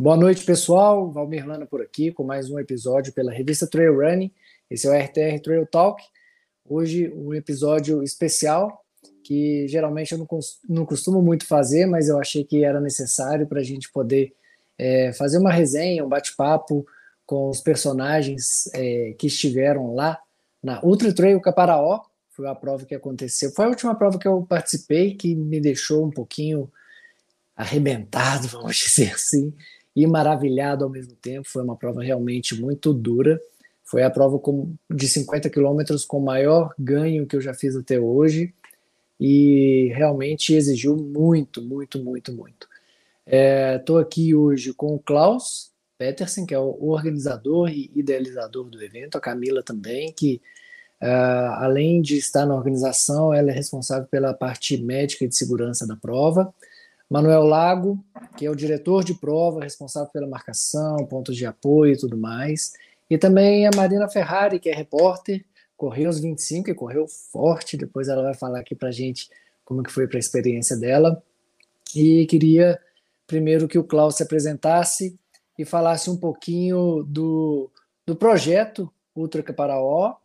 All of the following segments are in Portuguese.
Boa noite, pessoal. Valmir Lana por aqui com mais um episódio pela revista Trail Running. Esse é o RTR Trail Talk. Hoje, um episódio especial que geralmente eu não, costumo muito fazer, mas eu achei que era necessário para a gente poder é, fazer uma resenha, um bate-papo com os personagens é, que estiveram lá na Ultra Trail Caparaó. Foi a prova que aconteceu. Foi a última prova que eu participei que me deixou um pouquinho arrebentado, vamos dizer assim, e maravilhado ao mesmo tempo. Foi uma prova realmente muito dura. Foi a prova com, de 50 quilômetros com maior ganho que eu já fiz até hoje e realmente exigiu muito, muito, muito, muito. Estou é, aqui hoje com o Klaus Petersen, que é o organizador e idealizador do evento, a Camila também, que uh, além de estar na organização, ela é responsável pela parte médica e de segurança da prova. Manuel Lago, que é o diretor de prova, responsável pela marcação, pontos de apoio e tudo mais. E também a Marina Ferrari, que é repórter, correu os 25 e correu forte. Depois ela vai falar aqui para gente como que foi para a experiência dela. E queria primeiro que o Klaus se apresentasse e falasse um pouquinho do, do projeto Ultra Caparaó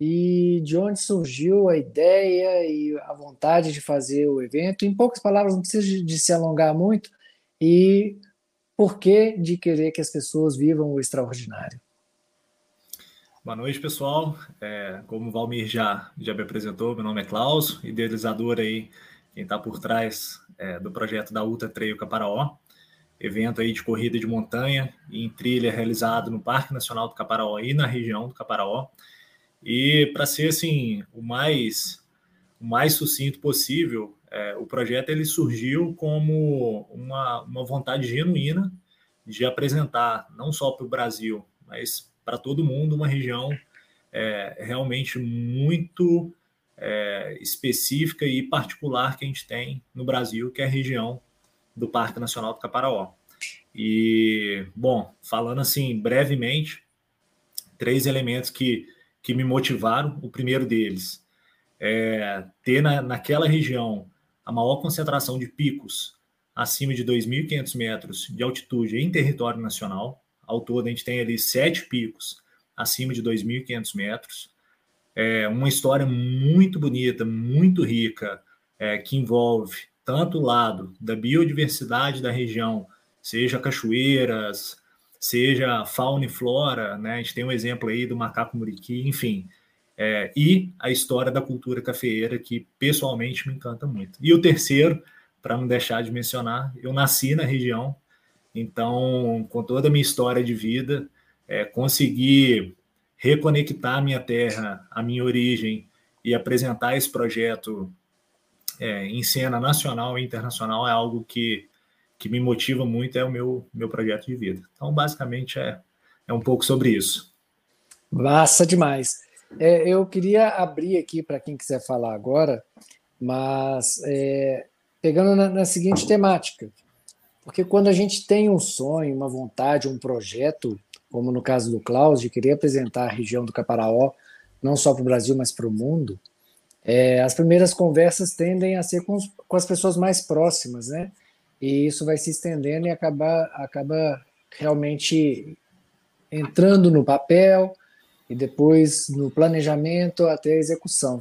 e de onde surgiu a ideia e a vontade de fazer o evento. Em poucas palavras, não precisa de se alongar muito, e por que de querer que as pessoas vivam o extraordinário. Boa noite, pessoal. É, como o Valmir já, já me apresentou, meu nome é Klaus, idealizador aí, quem está por trás é, do projeto da Ultra Trail Caparaó, evento aí de corrida de montanha em trilha realizado no Parque Nacional do Caparaó e na região do Caparaó. E para ser assim o mais o mais sucinto possível, é, o projeto ele surgiu como uma, uma vontade genuína de apresentar não só para o Brasil, mas para todo mundo uma região é, realmente muito é, específica e particular que a gente tem no Brasil, que é a região do Parque Nacional do Caparaó. E, bom, falando assim brevemente, três elementos que que me motivaram. O primeiro deles é ter na, naquela região a maior concentração de picos acima de 2.500 metros de altitude em território nacional. Ao todo, a gente tem ali sete picos acima de 2.500 metros. É uma história muito bonita, muito rica, é, que envolve tanto o lado da biodiversidade da região, seja cachoeiras, seja fauna e flora, né? A gente tem um exemplo aí do macaco muriqui, enfim. É, e a história da cultura cafeeira, que pessoalmente me encanta muito. E o terceiro, para não deixar de mencionar, eu nasci na região, então, com toda a minha história de vida, é, consegui reconectar a minha terra, a minha origem e apresentar esse projeto é, em cena nacional e internacional é algo que que me motiva muito é o meu, meu projeto de vida. Então, basicamente, é, é um pouco sobre isso. Massa demais. É, eu queria abrir aqui para quem quiser falar agora, mas é, pegando na, na, seguinte temática, porque quando a gente tem um sonho, uma vontade, um projeto, como no caso do Klaus, de querer apresentar a região do Caparaó, não só para o Brasil, mas para o mundo, é, as primeiras conversas tendem a ser com, com as pessoas mais próximas, né? E isso vai se estendendo e acaba, acaba realmente entrando no papel e depois no planejamento até a execução.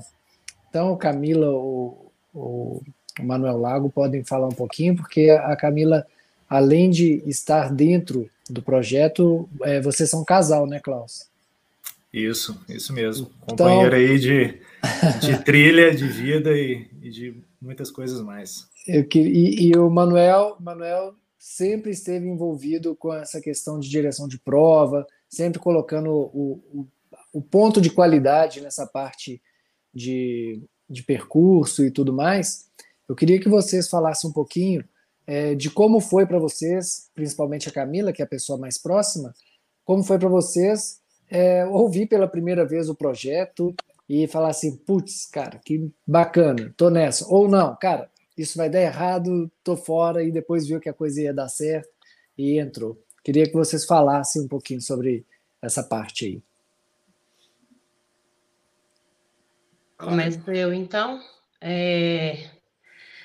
Então, Camila ou o Manuel Lago podem falar um pouquinho, porque a Camila, além de estar dentro do projeto, é, vocês são um casal, né, Klaus? Isso, isso mesmo. Então, Companheiro aí de, de trilha, de vida e, e de muitas coisas mais. Eu, e, e o Manuel, Manuel sempre esteve envolvido com essa questão de direção de prova, sempre colocando o, o, o ponto de qualidade nessa parte de, de percurso e tudo mais. Eu queria que vocês falassem um pouquinho é, de como foi para vocês, principalmente a Camila, que é a pessoa mais próxima, como foi para vocês é, ouvir pela primeira vez o projeto e falar assim, putz, cara, que bacana, tô nessa. Ou não, cara, isso vai dar errado, tô fora, e depois viu que a coisa ia dar certo e entrou. Queria que vocês falassem um pouquinho sobre essa parte aí. Começo eu, então. É...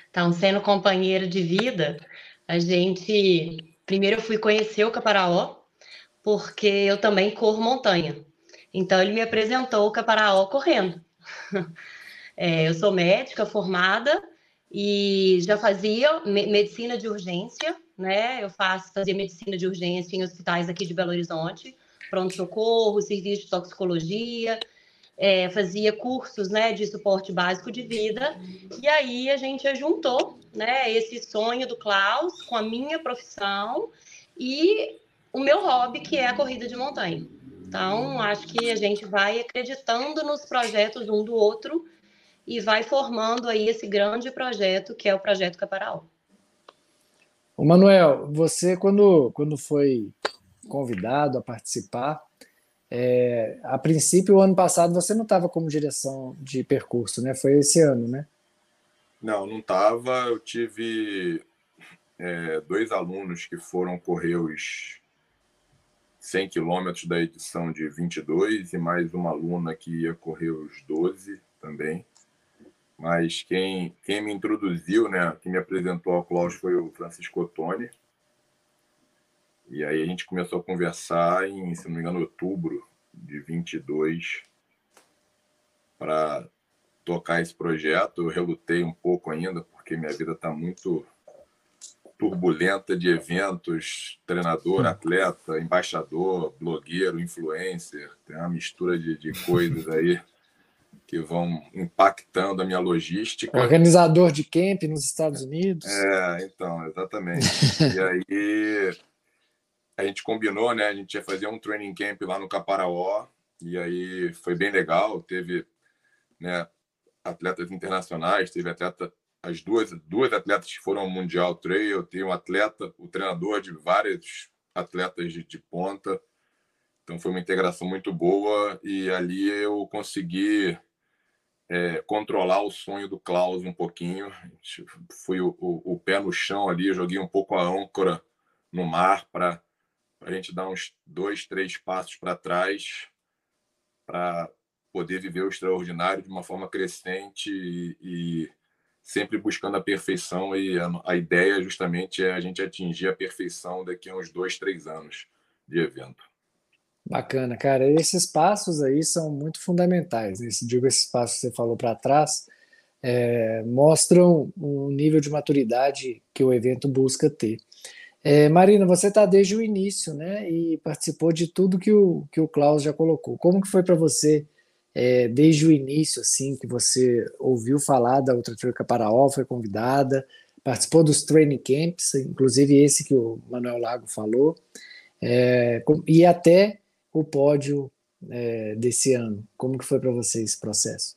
Então, sendo companheiro de vida, a gente primeiro eu fui conhecer o Caparaó, porque eu também corro montanha. Então ele me apresentou o Caparaó correndo. É, eu sou médica formada e já fazia medicina de urgência, né? Eu faço, fazia medicina de urgência em hospitais aqui de Belo Horizonte, pronto-socorro, serviço de toxicologia, é, fazia cursos né, de suporte básico de vida, e aí a gente juntou né, esse sonho do Klaus com a minha profissão e o meu hobby, que é a corrida de montanha. Então, acho que a gente vai acreditando nos projetos um do outro e vai formando aí esse grande projeto que é o Projeto Caparaó. O Manuel, você quando, quando foi convidado a participar, é, a princípio, o ano passado você não estava como direção de percurso, né? Foi esse ano, né? Não, não estava. Eu tive é, dois alunos que foram correr os 100 quilômetros da edição de 22 e mais uma aluna que ia correr os 12 também. Mas quem, quem me introduziu, né, quem me apresentou ao Klaus foi o Francisco Ottoni. E aí a gente começou a conversar em, se não me engano, outubro de 22 para tocar esse projeto. Eu relutei um pouco ainda, porque minha vida está muito turbulenta de eventos, treinador, hum. atleta, embaixador, blogueiro, influencer, tem uma mistura de, de coisas aí que vão impactando a minha logística. Organizador de camp nos Estados Unidos. É, então, exatamente. e aí a gente combinou, né? A gente ia fazer um training camp lá no Caparaó, e aí foi bem legal. Teve né, atletas internacionais, teve atleta, as duas, duas atletas que foram ao Mundial Trail, tem um atleta, o treinador de vários atletas de, de ponta. Então foi uma integração muito boa e ali eu consegui é, controlar o sonho do Klaus um pouquinho. Fui o, o, o, pé no chão ali, joguei um pouco a âncora no mar para a gente dar uns dois, três passos para trás para poder viver o extraordinário de uma forma crescente e, e sempre buscando a perfeição. E a, a, ideia justamente é a gente atingir a perfeição daqui a uns dois, três anos de evento. Bacana, cara. Esses passos aí são muito fundamentais. Né? Digo, esses passos que você falou para trás é, mostram um nível de maturidade que o evento busca ter. É, Marina, você está desde o início, né? E participou de tudo que o, que o Klaus já colocou. Como que foi para você, é, desde o início, assim, que você ouviu falar da Ultra Trail Caparaó, foi convidada, participou dos training camps, inclusive esse que o Manuel Lago falou, é, e até o pódio é, desse ano. Como que foi para você esse processo?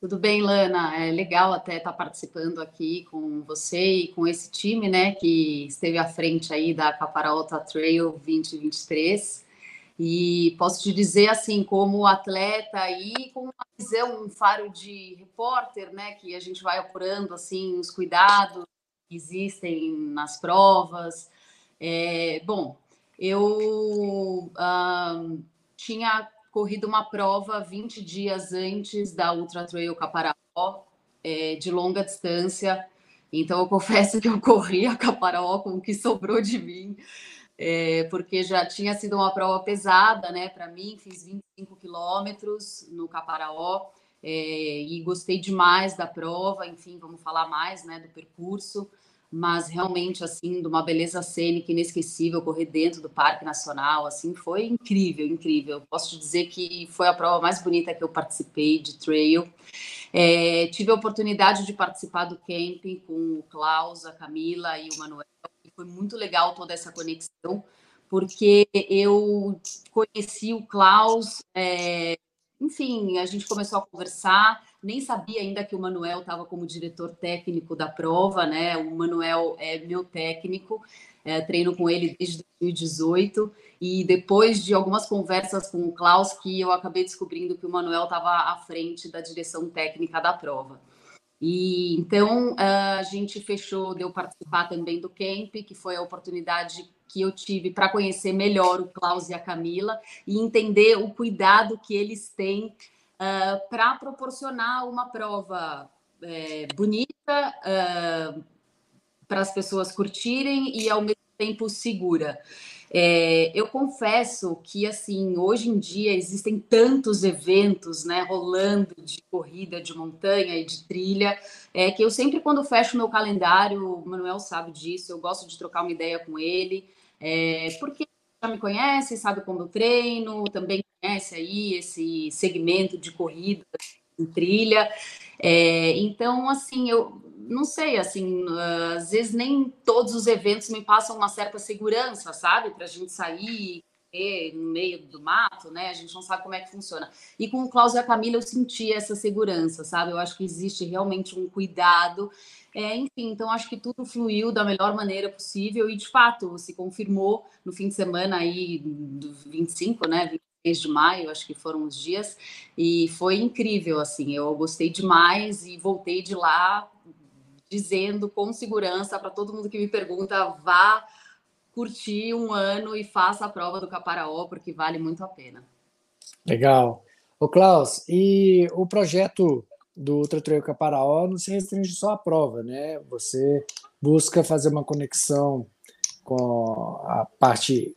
Tudo bem, Lana. É legal até estar participando aqui com você e com esse time, né, que esteve à frente aí da Caparalta Trail 2023. E posso te dizer, assim, como atleta e com uma visão, um faro de repórter, né, que a gente vai apurando, assim, os cuidados que existem nas provas. É, bom, eu tinha corrido uma prova 20 dias antes da Ultra Trail Caparaó, é, de longa distância. Então, eu confesso que eu corri a Caparaó com o que sobrou de mim, é, porque já tinha sido uma prova pesada, né, para mim. Fiz 25 quilômetros no Caparaó é, e gostei demais da prova. Enfim, vamos falar mais, né, do percurso mas realmente assim de uma beleza cênica inesquecível correr dentro do Parque Nacional assim foi incrível incrível. Posso te dizer que foi a prova mais bonita que eu participei de trail. É, tive a oportunidade de participar do camping com o Klaus a Camila e o Manuel e foi muito legal toda essa conexão porque eu conheci o Klaus é, enfim a gente começou a conversar nem sabia ainda que o Manuel estava como diretor técnico da prova, né? O Manuel é meu técnico, é, treino com ele desde 2018 e depois de algumas conversas com o Klaus que eu acabei descobrindo que o Manuel estava à frente da direção técnica da prova. E então a gente fechou, deu participar também do camp, que foi a oportunidade que eu tive para conhecer melhor o Klaus e a Camila e entender o cuidado que eles têm uh, ah, para proporcionar uma prova é, bonita uh, para as pessoas curtirem e ao mesmo tempo segura. É, eu confesso que, assim, hoje em dia existem tantos eventos, né, rolando de corrida, de montanha e de trilha, é, que eu sempre, quando fecho meu calendário, o Manuel sabe disso, eu gosto de trocar uma ideia com ele, é, porque me conhece, sabe como eu treino, também conhece aí esse segmento de corrida em trilha. É, então, assim, eu não sei, assim, uh, às vezes nem todos os eventos me passam uma certa segurança, sabe? Para a gente sair no meio do mato, né? A gente não sabe como é que funciona. E com o Klaus e a Camila eu senti essa segurança, sabe? Eu acho que existe realmente um cuidado. É, enfim, então acho que tudo fluiu da melhor maneira possível e de fato se confirmou no fim de semana aí do 25, né? 23 de maio, acho que foram os dias, e foi incrível, assim, eu gostei demais e voltei de lá dizendo com segurança para todo mundo que me pergunta, vá curtir um ano e faça a prova do Caparaó, porque vale muito a pena. Legal. Ô Klaus, e o projeto do Ultra Trail Caparaó não se restringe só à prova, né? Você busca fazer uma conexão com a parte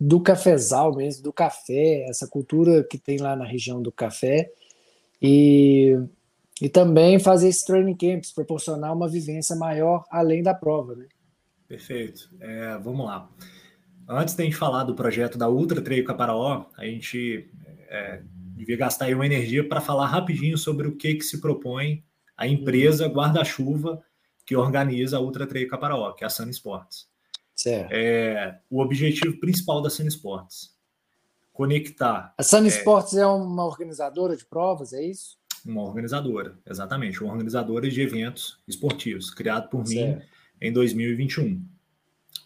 do cafezal mesmo, do café, essa cultura que tem lá na região do café, e, e também fazer esses training camps, proporcionar uma vivência maior além da prova, né? Perfeito. É, vamos lá. Antes da gente falar do projeto da Ultra Trail Caparaó, a gente é, devia gastar aí uma energia para falar rapidinho sobre o que, que se propõe a empresa guarda-chuva que organiza a Ultra Trail Caparaó, que é a Sun Sports. Certo. É, o objetivo principal da Sun Sports, conectar... A Sun é, Sports é uma organizadora de provas, é isso? Uma organizadora, exatamente. Uma organizadora de eventos esportivos, criado por certo. mim em 2021.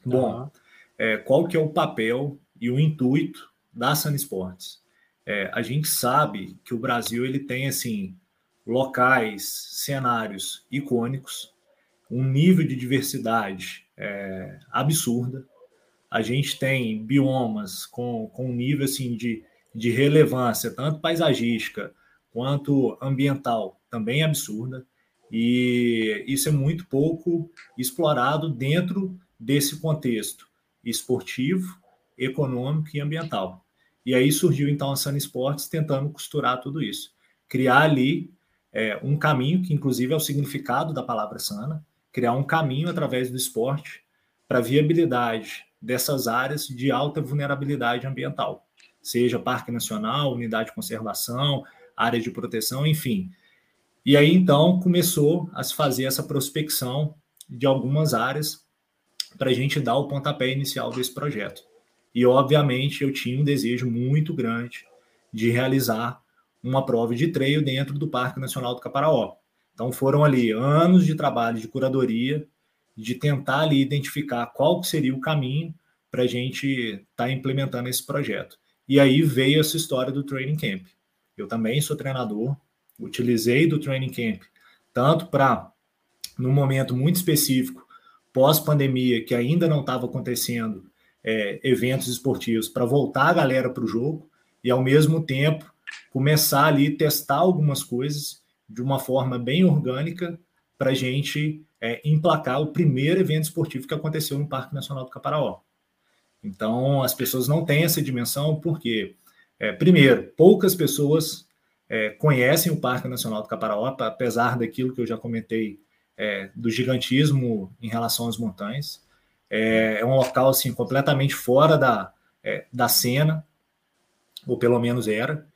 Bom, uhum. é, qual que é o papel e o intuito da Sun Sports? É, a gente sabe que o Brasil ele tem assim locais, cenários icônicos, um nível de diversidade é, absurda. A gente tem biomas com, com um nível assim de, de relevância, tanto paisagística quanto ambiental, também absurda. E isso é muito pouco explorado dentro desse contexto esportivo, econômico e ambiental. E aí surgiu então a Sun Sports tentando costurar tudo isso, criar ali é, um caminho que inclusive é o significado da palavra sana, criar um caminho através do esporte para viabilidade dessas áreas de alta vulnerabilidade ambiental, seja parque nacional, unidade de conservação, área de proteção, enfim, e aí então começou a se fazer essa prospecção de algumas áreas para a gente dar o pontapé inicial desse projeto. E obviamente eu tinha um desejo muito grande de realizar uma prova de treino dentro do Parque Nacional do Caparaó. Então foram ali anos de trabalho de curadoria, de tentar ali identificar qual seria o caminho para a gente estar tá implementando esse projeto. E aí veio essa história do Training Camp. Eu também sou treinador, utilizei do training camp tanto para, num momento muito específico, pós-pandemia, que ainda não estava acontecendo é, eventos esportivos, para voltar a galera para o jogo e, ao mesmo tempo, começar ali testar algumas coisas de uma forma bem orgânica para gente é, emplacar o primeiro evento esportivo que aconteceu no Parque Nacional do Caparaó. Então, as pessoas não têm essa dimensão porque, é, primeiro, poucas pessoas é, conhecem o Parque Nacional do Caparaó, apesar daquilo que eu já comentei é, do gigantismo em relação às montanhas. É, é um local assim completamente fora da, é, da cena, ou pelo menos era.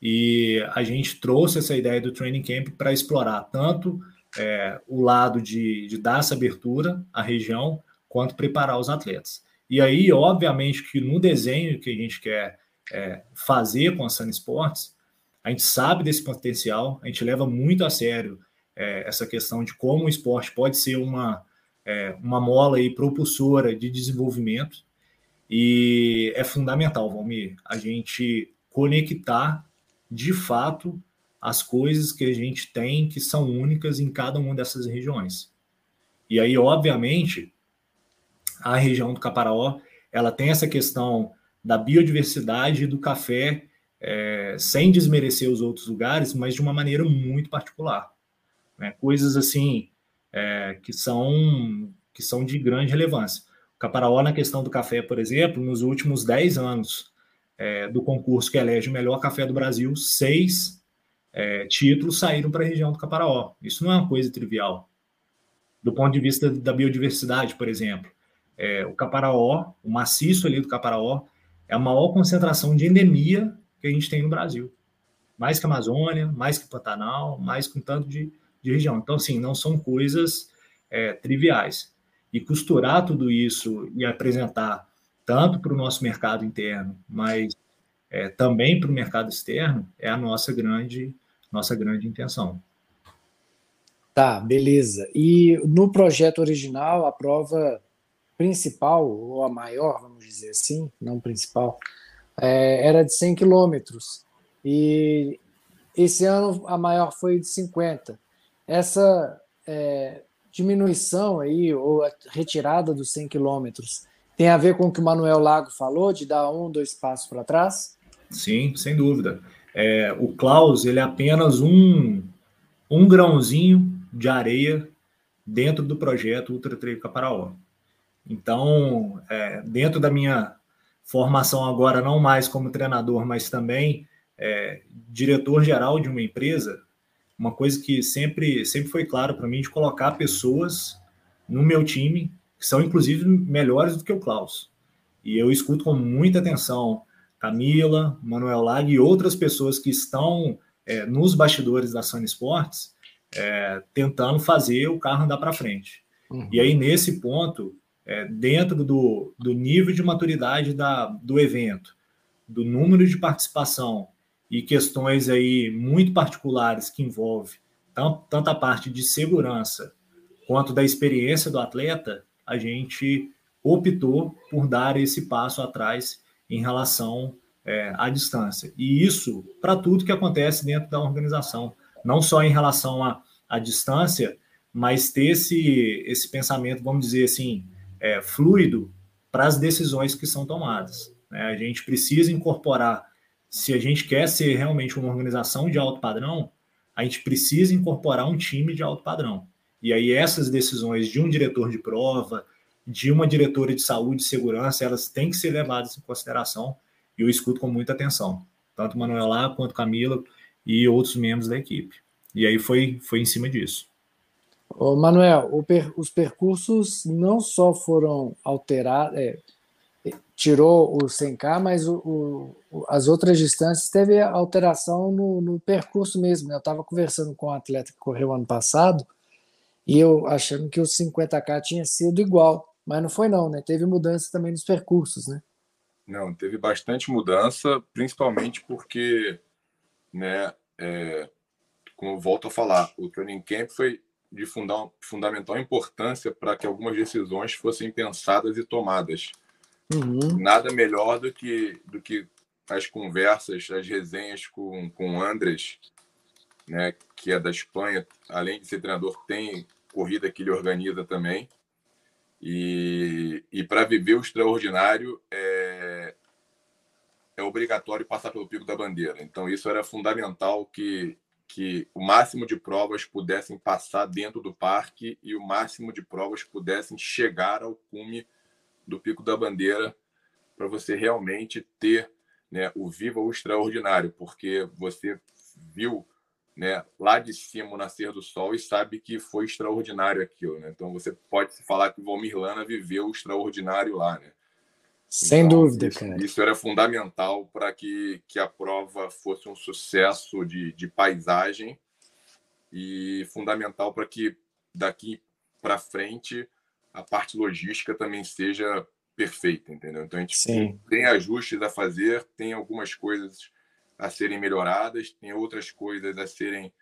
E a gente trouxe essa ideia do training camp para explorar tanto é, o lado de, de dar essa abertura à região, quanto preparar os atletas. E aí, obviamente, que no desenho que a gente quer é, fazer com a Sun Sports, a gente sabe desse potencial, a gente leva muito a sério é, essa questão de como o esporte pode ser uma, é, uma mola e propulsora de desenvolvimento. E é fundamental, Valmir, a gente conectar de fato as coisas que a gente tem que são únicas em cada uma dessas regiões. E aí, obviamente, a região do Caparaó, ela tem essa questão da biodiversidade do café é, sem desmerecer os outros lugares, mas de uma maneira muito particular. Né? Coisas assim é, que, são, que são de grande relevância. Caparaó, na questão do café, por exemplo, nos últimos 10 anos é, do concurso que elege o melhor café do Brasil, seis é, títulos saíram para a região do Caparaó. Isso não é uma coisa trivial. Do ponto de vista da biodiversidade, por exemplo, é, o Caparaó, o maciço ali do Caparaó, é a maior concentração de endemia que a gente tem no Brasil. Mais que Amazônia, mais que Pantanal, mais que um tanto de, de região. Então, assim, não são coisas é, triviais. E costurar tudo isso e apresentar tanto para o nosso mercado interno, mas é, também para o mercado externo, é a nossa grande, nossa grande intenção. Tá, beleza. E no projeto original, a prova principal, ou a maior, vamos dizer assim, não principal, é, era de 100 quilômetros. E esse ano a maior foi de 50. Essa é, diminuição aí, ou a retirada dos 100 quilômetros, tem a ver com o que o Manuel Lago falou, de dar um, dois passos para trás? Sim, sem dúvida. É, o Klaus ele é apenas um, um grãozinho de areia dentro do projeto Ultra Trail Caparaó. Então, é, dentro da minha formação agora, não mais como treinador, mas também é, diretor-geral de uma empresa, uma coisa que sempre, sempre foi claro para mim de colocar pessoas no meu time que são inclusive melhores do que o Klaus. E eu escuto com muita atenção Camila, Manuel Lag e outras pessoas que estão é, nos bastidores da Sun Sports é, tentando fazer o carro andar para frente. Uhum. E aí, nesse ponto, é, dentro do, do nível de maturidade da, do evento, do número de participação e questões aí muito particulares que envolve tanto, tanto a parte de segurança quanto da experiência do atleta, a gente optou por dar esse passo atrás em relação é, à distância. E isso para tudo que acontece dentro da organização, não só em relação à, à distância, mas ter esse, esse pensamento, vamos dizer assim, é, fluido para as decisões que são tomadas. Né? A gente precisa incorporar, se a gente quer ser realmente uma organização de alto padrão, a gente precisa incorporar um time de alto padrão. E aí essas decisões de um diretor de prova, de uma diretora de saúde e segurança, elas têm que ser levadas em consideração e eu escuto com muita atenção, tanto Manuel lá quanto Camila e outros membros da equipe. E aí foi, foi em cima disso. Ô Manuel, per, os percursos não só foram alterados, é, tirou o 100K, mas o, o, as outras distâncias teve alteração no, no percurso mesmo. Né? Eu estava conversando com um atleta que correu ano passado e eu achando que o 50K tinha sido igual, mas não foi não, né? Teve mudança também nos percursos, né? Não, teve bastante mudança, principalmente porque, né, é, como volto a falar, o training camp foi de fundar, fundamental importância para que algumas decisões fossem pensadas e tomadas. Uhum. Nada melhor do que, do que as conversas, as resenhas com, com o Andres, né, que é da Espanha, além de ser treinador, tem corrida que ele organiza também. E, e para viver o extraordinário é, é obrigatório passar pelo Pico da Bandeira. Então, isso era fundamental que, que o máximo de provas pudessem passar dentro do parque e o máximo de provas pudessem chegar ao cume do Pico da Bandeira para você realmente ter né, o viva o extraordinário, porque você viu né, lá de cima o nascer do sol e sabe que foi extraordinário aquilo, né? Então você pode falar que o Valmir Lana viveu o extraordinário lá, né? Sem então, dúvida, isso, cara. Isso era fundamental para que, que a prova fosse um sucesso de, de paisagem e fundamental para que daqui para frente a parte logística também seja perfeita, entendeu? Então a gente Sim. tem ajustes a fazer, tem algumas coisas a serem melhoradas, tem outras coisas a serem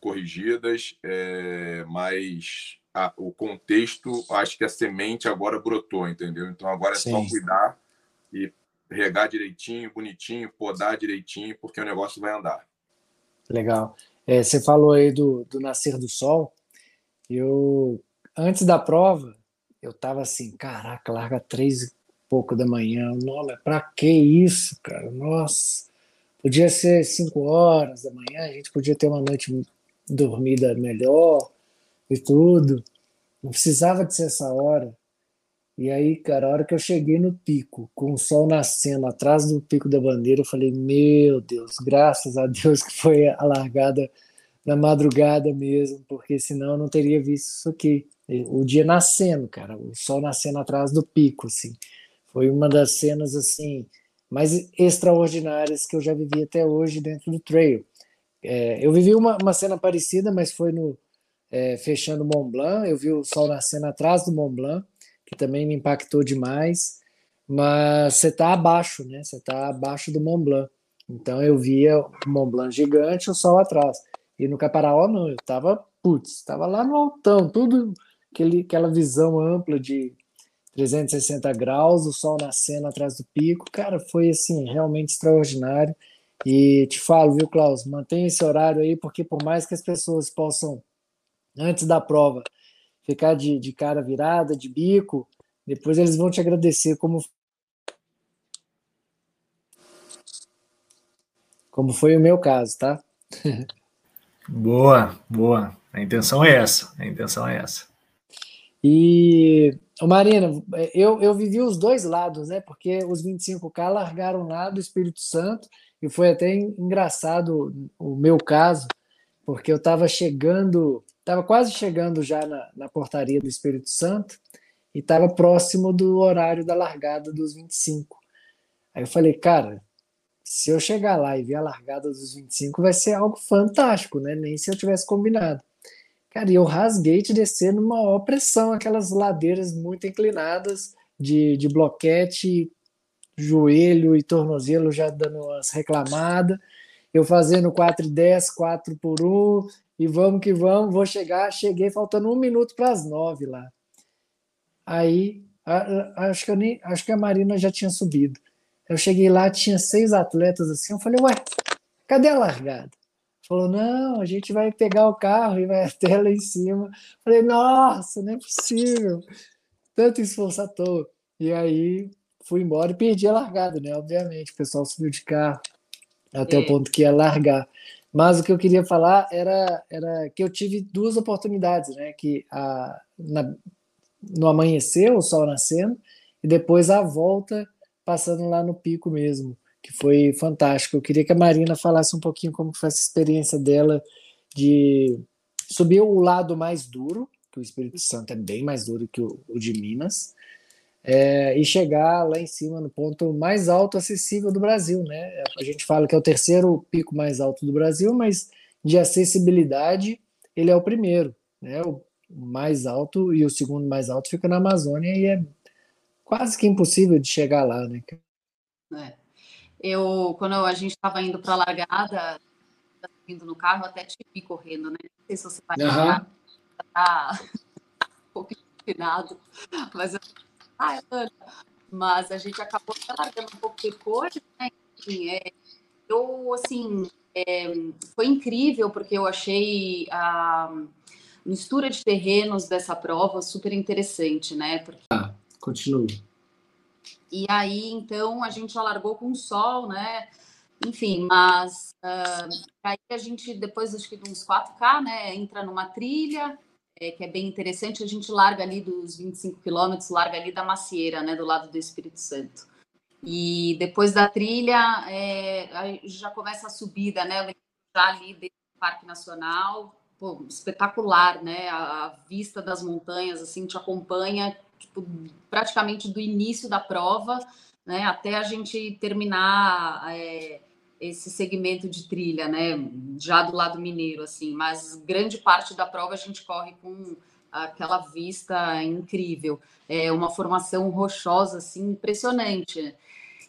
corrigidas, é, mas a, o contexto, acho que a semente agora brotou, entendeu? Então agora é Sim. só cuidar e regar direitinho, bonitinho, podar direitinho, porque o negócio vai andar. Legal. É, você falou aí do, do nascer do sol. Eu, antes da prova, eu tava assim, caraca, larga três e pouco da manhã. Nossa, pra que isso, cara? Nossa. Podia ser 5 horas da manhã, a gente podia ter uma noite dormida melhor e tudo. Não precisava de ser essa hora. E aí, cara, a hora que eu cheguei no pico, com o sol nascendo atrás do pico da bandeira, eu falei, meu Deus, graças a Deus que foi a largada na madrugada mesmo, porque senão eu não teria visto isso aqui. O dia nascendo, cara, o sol nascendo atrás do pico, assim. Foi uma das cenas, assim, mais extraordinárias que eu já vivi até hoje dentro do trail. É, eu vivi uma, uma cena parecida, mas foi no é, fechando Mont Blanc, eu vi o sol nascendo atrás do Mont Blanc, que também me impactou demais, mas você está abaixo, né? Você está abaixo do Mont Blanc. Então eu via o Mont Blanc gigante, o sol atrás. E no Caparaó não, eu estava, putz, estava lá no altão, tudo aquele, aquela visão ampla de 360 graus, o sol nascendo atrás do pico, cara, foi assim, realmente extraordinário. E te falo, viu, Klaus, mantenha esse horário aí, porque por mais que as pessoas possam, antes da prova, ficar de, de cara virada, de bico, depois eles vão te agradecer como como foi o meu caso, tá? boa, boa. A intenção é essa. A intenção é essa. E, Marina, eu, eu vivi os dois lados, né? Porque os 25K largaram lá do Espírito Santo e foi até engraçado o meu caso, porque eu estava chegando Estava quase chegando já na, na portaria do Espírito Santo e estava próximo do horário da largada dos 25. Aí eu falei, cara, se eu chegar lá e ver a largada dos 25, vai ser algo fantástico, né? Nem se eu tivesse combinado. Cara, e eu rasguei de descer numa maior pressão, aquelas ladeiras muito inclinadas, de, de bloquete, joelho e tornozelo já dando umas reclamadas. Eu fazendo 4 e 10, 4 por 1, e vamos que vamos, vou chegar. Cheguei faltando um minuto para as nove lá. Aí, acho que, eu nem, acho que a Marina já tinha subido. Eu cheguei lá, tinha seis atletas assim. Eu falei, ué, cadê a largada? Falou, não, a gente vai pegar o carro e vai até lá em cima. Falei, nossa, não é possível. Tanto esforço à toa. E aí fui embora e perdi a largada, né? Obviamente, o pessoal subiu de carro até é. o ponto que ia largar. Mas o que eu queria falar era, era que eu tive duas oportunidades, né? Que a, na, no amanhecer, o sol nascendo, e depois a volta passando lá no pico mesmo, que foi fantástico. Eu queria que a Marina falasse um pouquinho como foi essa experiência dela de subir o lado mais duro, que o Espírito Santo é bem mais duro que o, o de Minas, é, e chegar lá em cima no ponto mais alto acessível do Brasil, né? A gente fala que é o terceiro pico mais alto do Brasil, mas de acessibilidade ele é o primeiro, né? O mais alto e o segundo mais alto fica na Amazônia e é quase que impossível de chegar lá, né? É. Eu, quando a gente estava indo para a largada, indo no carro, até te vi correndo, né? Não sei se você vai uhum. tá um pouco inclinado, mas eu ah, Ana, mas a gente acabou largando um pouco depois, né? Enfim, é, eu, assim, é, foi incrível, porque eu achei a mistura de terrenos dessa prova super interessante, né? Porque... Ah, continue. E aí, então, a gente já largou com o sol, né? Enfim, mas uh, aí a gente, depois acho que de uns 4K, né, entra numa trilha, é, que é bem interessante, a gente larga ali dos 25 quilômetros, larga ali da Macieira, né, do lado do Espírito Santo. E depois da trilha, é, já começa a subida, né, já ali dentro do Parque Nacional, pô, espetacular, né, a, a, vista das montanhas, assim, te acompanha, tipo, praticamente do início da prova, né, até a gente terminar... É, esse segmento de trilha, né? Já do lado mineiro, assim, mas grande parte da prova a gente corre com aquela vista incrível, é uma formação rochosa, assim, impressionante.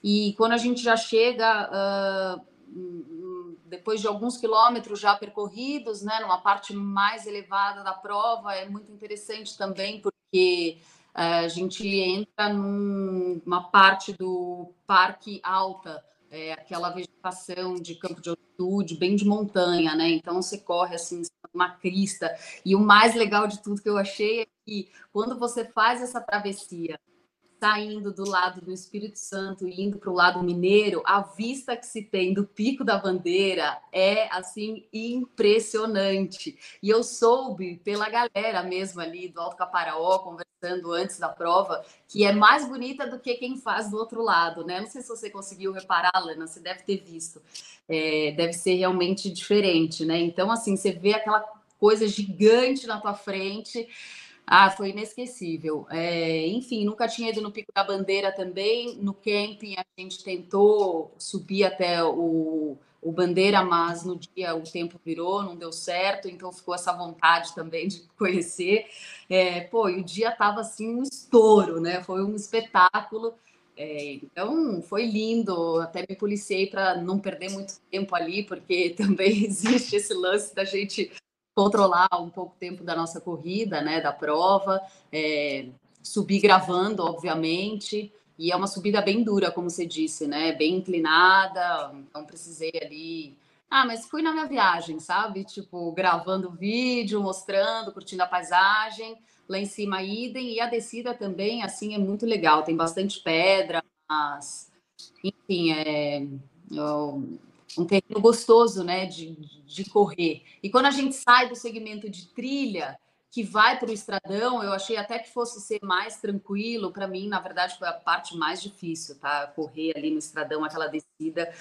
E quando a gente já chega, uh, depois de alguns quilômetros já percorridos, né, numa parte mais elevada da prova, é muito interessante também, porque uh, a gente entra numa parte do Parque Alta, é, aquela vegetação de campo de altitude, bem de montanha, né? Então você corre assim, uma crista. E o mais legal de tudo que eu achei é que quando você faz essa travessia saindo do lado do Espírito Santo e indo para o lado mineiro, a vista que se tem do Pico da Bandeira é assim impressionante. E eu soube pela galera mesmo ali do Alto Caparaó, conversando antes da prova, que é mais bonita do que quem faz do outro lado, né? Não sei se você conseguiu reparar, Lana, você deve ter visto. É, deve ser realmente diferente, né? Então, assim, você vê aquela coisa gigante na tua frente. Ah, foi inesquecível. É, enfim, nunca tinha ido no Pico da Bandeira também. No camping a gente tentou subir até o, o Bandeira, mas no dia o tempo virou, não deu certo, então ficou essa vontade também de conhecer. É, pô, e o dia estava assim um estouro, né? Foi um espetáculo. É, então foi lindo, até me policiei para não perder muito tempo ali, porque também existe esse lance da gente controlar um pouco o tempo da nossa corrida, né, da prova, é, subir gravando, obviamente, e é uma subida bem dura, como você disse, né, bem inclinada, então precisei ali... Ah, mas fui na minha viagem, sabe? Tipo, gravando vídeo, mostrando, curtindo a paisagem, lá em cima idem, e a descida também, assim, é muito legal, tem bastante pedra, mas, enfim, é... Eu um terreno gostoso, né, de, de correr. E quando a gente sai do segmento de trilha, que vai para o estradão, eu achei até que fosse ser mais tranquilo. Para mim, na verdade, foi a parte mais difícil, tá? Correr ali no estradão, aquela descida.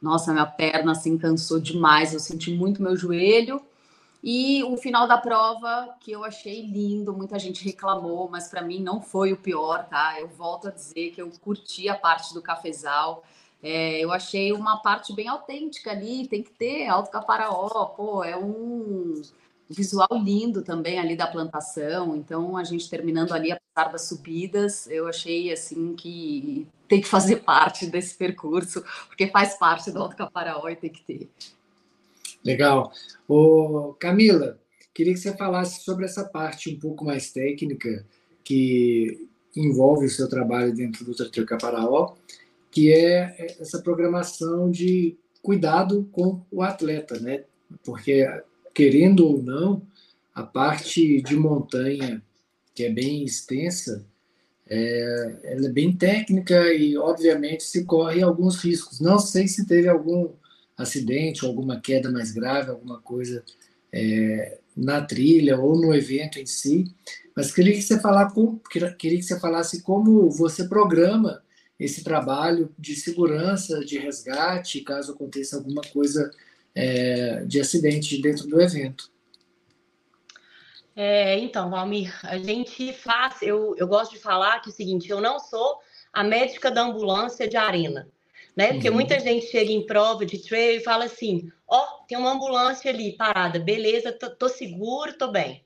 Nossa, minha perna assim cansou demais. Eu senti muito meu joelho. E o final da prova, que eu achei lindo, muita gente reclamou, mas para mim não foi o pior, tá? Eu volto a dizer que eu curti a parte do cafezal. É, eu achei uma parte bem autêntica ali, tem que ter Alto Caparaó, pô, é um visual lindo também ali da plantação. Então, a gente terminando ali, apesar das subidas, eu achei assim que tem que fazer parte desse percurso, porque faz parte do Alto Caparaó e tem que ter. Legal. Ô, Camila, queria que você falasse sobre essa parte um pouco mais técnica que envolve o seu trabalho dentro do Trator Caparaó que é essa programação de cuidado com o atleta, né? Porque, querendo ou não, a parte de montanha, que é bem extensa, é, ela é bem técnica e, obviamente, se corre alguns riscos. Não sei se teve algum acidente, alguma queda mais grave, alguma coisa é, na trilha ou no evento em si, mas queria que você queria que você falasse como você programa esse trabalho de segurança, de resgate, caso aconteça alguma coisa é, de acidente dentro do evento. É, então, Valmir, a gente faz, eu, eu gosto de falar que é o seguinte, eu não sou a médica da ambulância de arena, né? Porque uhum. muita gente chega em prova de trail e fala assim, ó, oh, tem uma ambulância ali parada, beleza, tô, tô seguro, tô bem.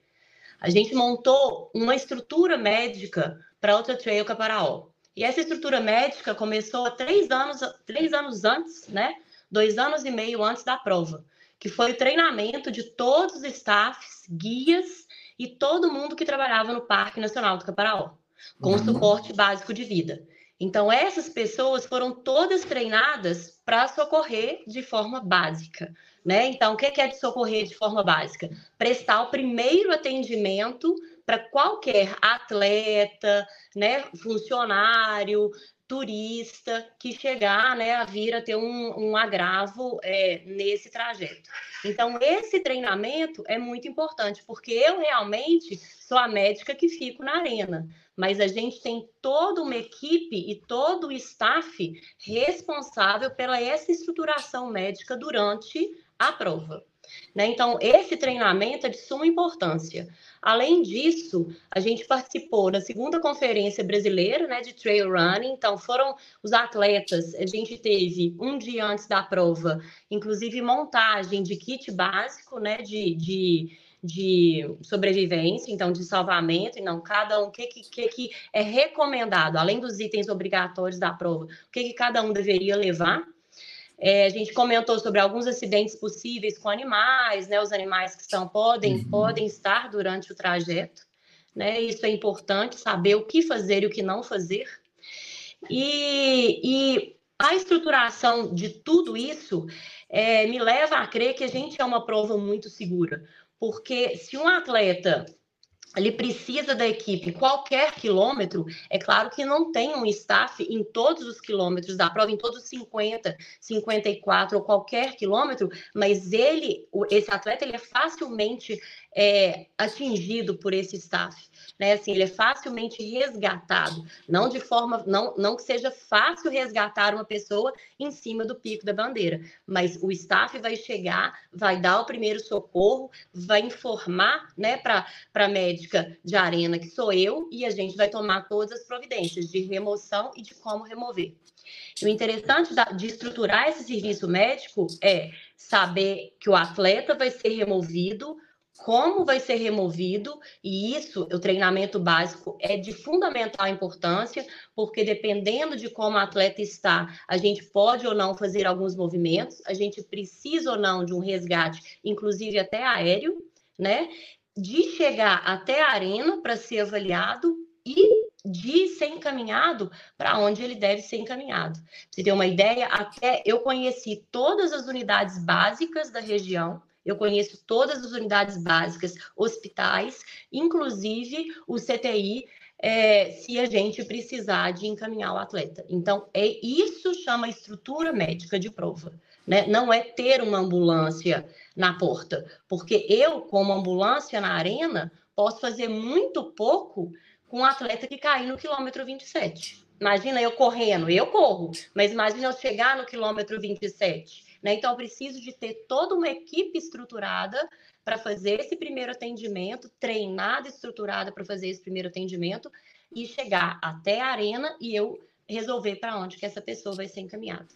A gente montou uma estrutura médica para outra trail Caparaó. E essa estrutura médica começou há três anos, três anos antes, né? Dois anos e meio antes da prova, que foi o treinamento de todos os staffs, guias e todo mundo que trabalhava no Parque Nacional do Caparaó, com uhum. suporte básico de vida. Então, essas pessoas foram todas treinadas para socorrer de forma básica. Né? Então, o que é de socorrer de forma básica? Prestar o primeiro atendimento para qualquer atleta, né, funcionário, turista que chegar né, a vir a ter um, um agravo é, nesse trajeto. Então, esse treinamento é muito importante, porque eu realmente sou a médica que fico na arena, mas a gente tem toda uma equipe e todo o staff responsável pela essa estruturação médica durante a prova. Né? Então, esse treinamento é de suma importância. Além disso, a gente participou da segunda conferência brasileira né, de trail running. Então, foram os atletas. A gente teve um dia antes da prova, inclusive montagem de kit básico né, de, de de sobrevivência, então de salvamento, e não cada um, o que, que, que é recomendado, além dos itens obrigatórios da prova, o que, que cada um deveria levar. É, a gente comentou sobre alguns acidentes possíveis com animais, né? Os animais que estão podem, uhum. podem estar durante o trajeto, né? Isso é importante, saber o que fazer e o que não fazer. E, e a estruturação de tudo isso é, me leva a crer que a gente é uma prova muito segura, porque se um atleta ele precisa da equipe qualquer quilômetro. É claro que não tem um staff em todos os quilômetros da prova, em todos os 50, 54 ou qualquer quilômetro, mas ele, esse atleta, ele é facilmente é, atingido por esse staff. Né? Assim, ele é facilmente resgatado, não de forma, não, não que seja fácil resgatar uma pessoa em cima do pico da bandeira, mas o staff vai chegar, vai dar o primeiro socorro, vai informar né, para a médica de arena que sou eu, e a gente vai tomar todas as providências de remoção e de como remover. E o interessante de estruturar esse serviço médico é saber que o atleta vai ser removido como vai ser removido, e isso, o treinamento básico é de fundamental importância, porque dependendo de como o atleta está, a gente pode ou não fazer alguns movimentos, a gente precisa ou não de um resgate, inclusive até aéreo, né? De chegar até a arena para ser avaliado e de ser encaminhado para onde ele deve ser encaminhado. Pra você ter uma ideia, até eu conheci todas as unidades básicas da região, eu conheço todas as unidades básicas, hospitais, inclusive o CTI, é, se a gente precisar de encaminhar o atleta. Então, é isso chama estrutura médica de prova. Né? Não é ter uma ambulância na porta, porque eu, como ambulância na arena, posso fazer muito pouco com um atleta que cair no quilômetro 27. Imagina eu correndo, eu corro, mas imagina eu chegar no quilômetro 27 né? Então, eu preciso de ter toda uma equipe estruturada para fazer esse primeiro atendimento, treinada, estruturada para fazer esse primeiro atendimento e chegar até a arena e eu resolver para onde que essa pessoa vai ser encaminhada.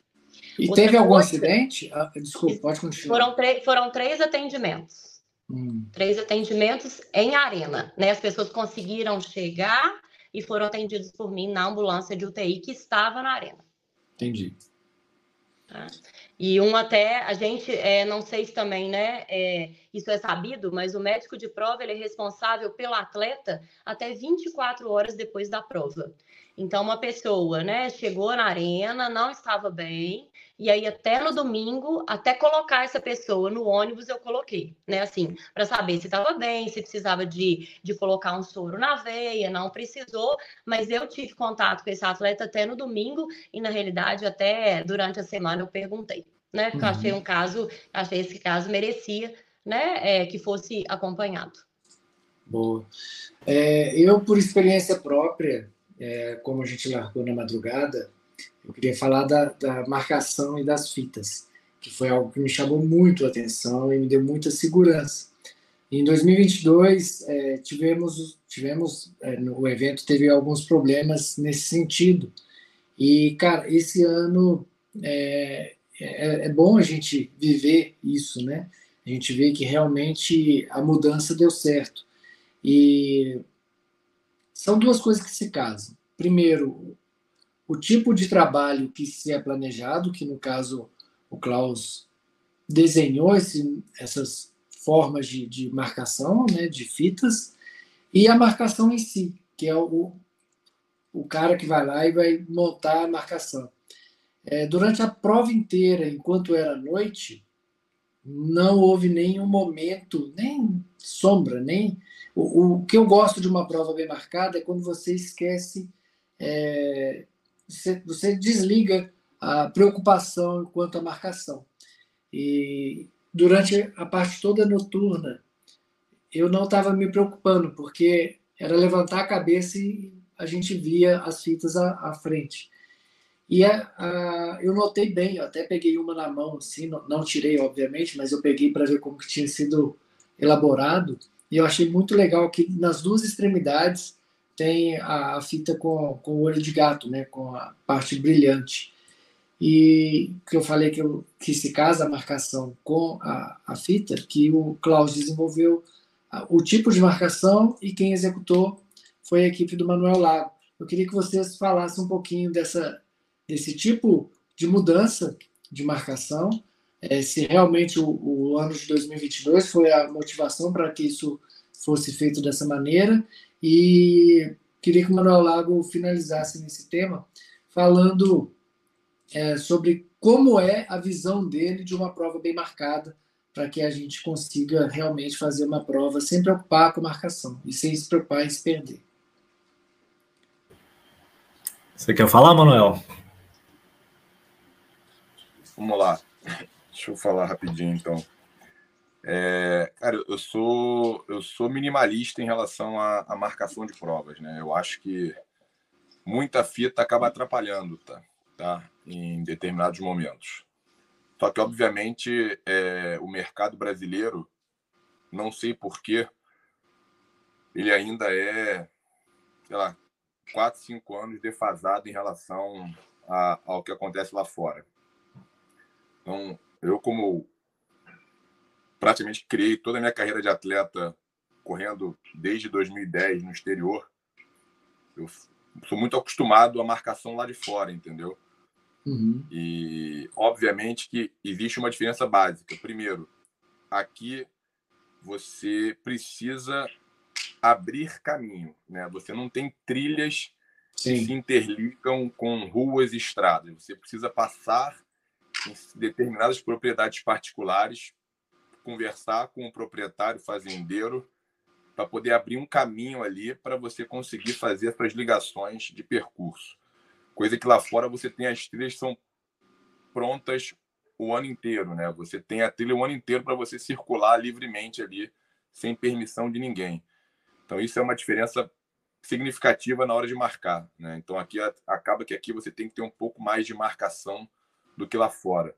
E Outra teve algum coisa, acidente? Ah, desculpa, pode continuar. Foram, foram três atendimentos. Hum. Três atendimentos em arena. Né? As pessoas conseguiram chegar e foram atendidos por mim na ambulância de UTI que estava na arena. Entendi. Tá? E um até, a gente, é, não sei se também, né, é, isso é sabido, mas o médico de prova ele é responsável pelo atleta até 24 horas depois da prova. Então, uma pessoa, né, chegou na arena, não estava bem, e aí até no domingo, até colocar essa pessoa no ônibus, eu coloquei, né, assim, para saber se estava bem, se precisava de, de colocar um soro na veia, não precisou, mas eu tive contato com esse atleta até no domingo, e na realidade, até durante a semana eu perguntei, né, porque uhum. eu achei um caso, achei esse caso merecia, né, é, que fosse acompanhado. Boa. É, eu, por experiência própria, é, como a gente largou na madrugada, eu queria falar da, da, marcação e das fitas, que foi algo que me chamou muito a atenção e me deu muita segurança. Em 2022, é, tivemos, tivemos é, no evento teve alguns problemas nesse sentido. E, cara, esse ano é, é, é bom a gente viver isso, né? A gente vê que realmente a mudança deu certo. E são duas coisas que se casam. Primeiro, o tipo de trabalho que se é planejado, que no caso o Klaus desenhou esse, essas formas de, de marcação, né, de fitas, e a marcação em si, que é o, o cara que vai lá e vai montar a marcação. É, durante a prova inteira, enquanto era noite, não houve nenhum momento, nem sombra, nem o, o, que eu gosto de uma prova bem marcada é quando você esquece, é, você, você, desliga a preocupação quanto à marcação. E durante a parte toda noturna, eu não estava me preocupando, porque era levantar a cabeça e a gente via as fitas à, à frente. E a, a, eu notei bem, eu até peguei uma na mão, assim, não, não tirei, obviamente, mas eu peguei para ver como que tinha sido elaborado. E eu achei muito legal que nas duas extremidades tem a, fita com, com o olho de gato, né, com a parte brilhante. E que eu falei que, eu, que se casa a marcação com a, a fita, que o Klaus desenvolveu o tipo de marcação e quem executou foi a equipe do Manuel Lago. Eu queria que vocês falassem um pouquinho dessa, desse tipo de mudança de marcação é, se realmente o, o, ano de 2022 foi a motivação para que isso fosse feito dessa maneira. E queria que o Manuel Lago finalizasse nesse tema, falando é, sobre como é a visão dele de uma prova bem marcada para que a gente consiga realmente fazer uma prova sem preocupar com marcação e sem se preocupar em se perder. Você quer falar, Manuel? Vamos lá. Deixa eu falar rapidinho, então. É, cara, eu sou eu sou minimalista em relação à, à, marcação de provas, né? Eu acho que muita fita acaba atrapalhando, tá? tá? Em determinados momentos. Só que, obviamente, é, o mercado brasileiro, não sei porquê, ele ainda é, sei lá, 4, 5 anos defasado em relação a, ao que acontece lá fora. Então, eu, como praticamente criei toda a minha carreira de atleta correndo desde 2010 no exterior, eu sou muito acostumado à marcação lá de fora, entendeu? Uhum. E, obviamente, que existe uma diferença básica. Primeiro, aqui você precisa abrir caminho, né? Você não tem trilhas Sim. que se interligam com ruas e estradas. Você precisa passar em determinadas propriedades particulares, conversar com o proprietário fazendeiro para poder abrir um caminho ali para você conseguir fazer essas ligações de percurso. Coisa que lá fora você tem as trilhas que são prontas o ano inteiro, né? Você tem a trilha o ano inteiro para você circular livremente ali, sem permissão de ninguém. Então isso é uma diferença significativa na hora de marcar, né? Então aqui acaba que aqui você tem que ter um pouco mais de marcação do que lá fora.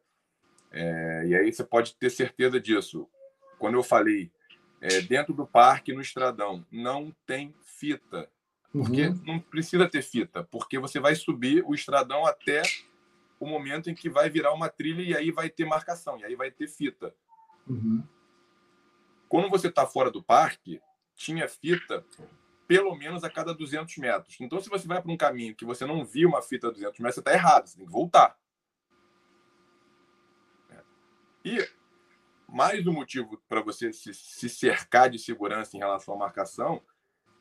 É, e aí você pode ter certeza disso. Quando eu falei é, dentro do parque no Estradão não tem fita porque uhum. não precisa ter fita, porque você vai subir o estradão até o momento em que vai virar uma trilha e aí vai ter marcação, e aí vai ter fita. Uhum. Quando você está fora do parque, tinha fita pelo menos a cada 200 metros. Então, se você vai para um caminho que você não viu uma fita a 200 metros, você está errado, você tem que voltar. E mais um motivo para você se, se cercar de segurança em relação à marcação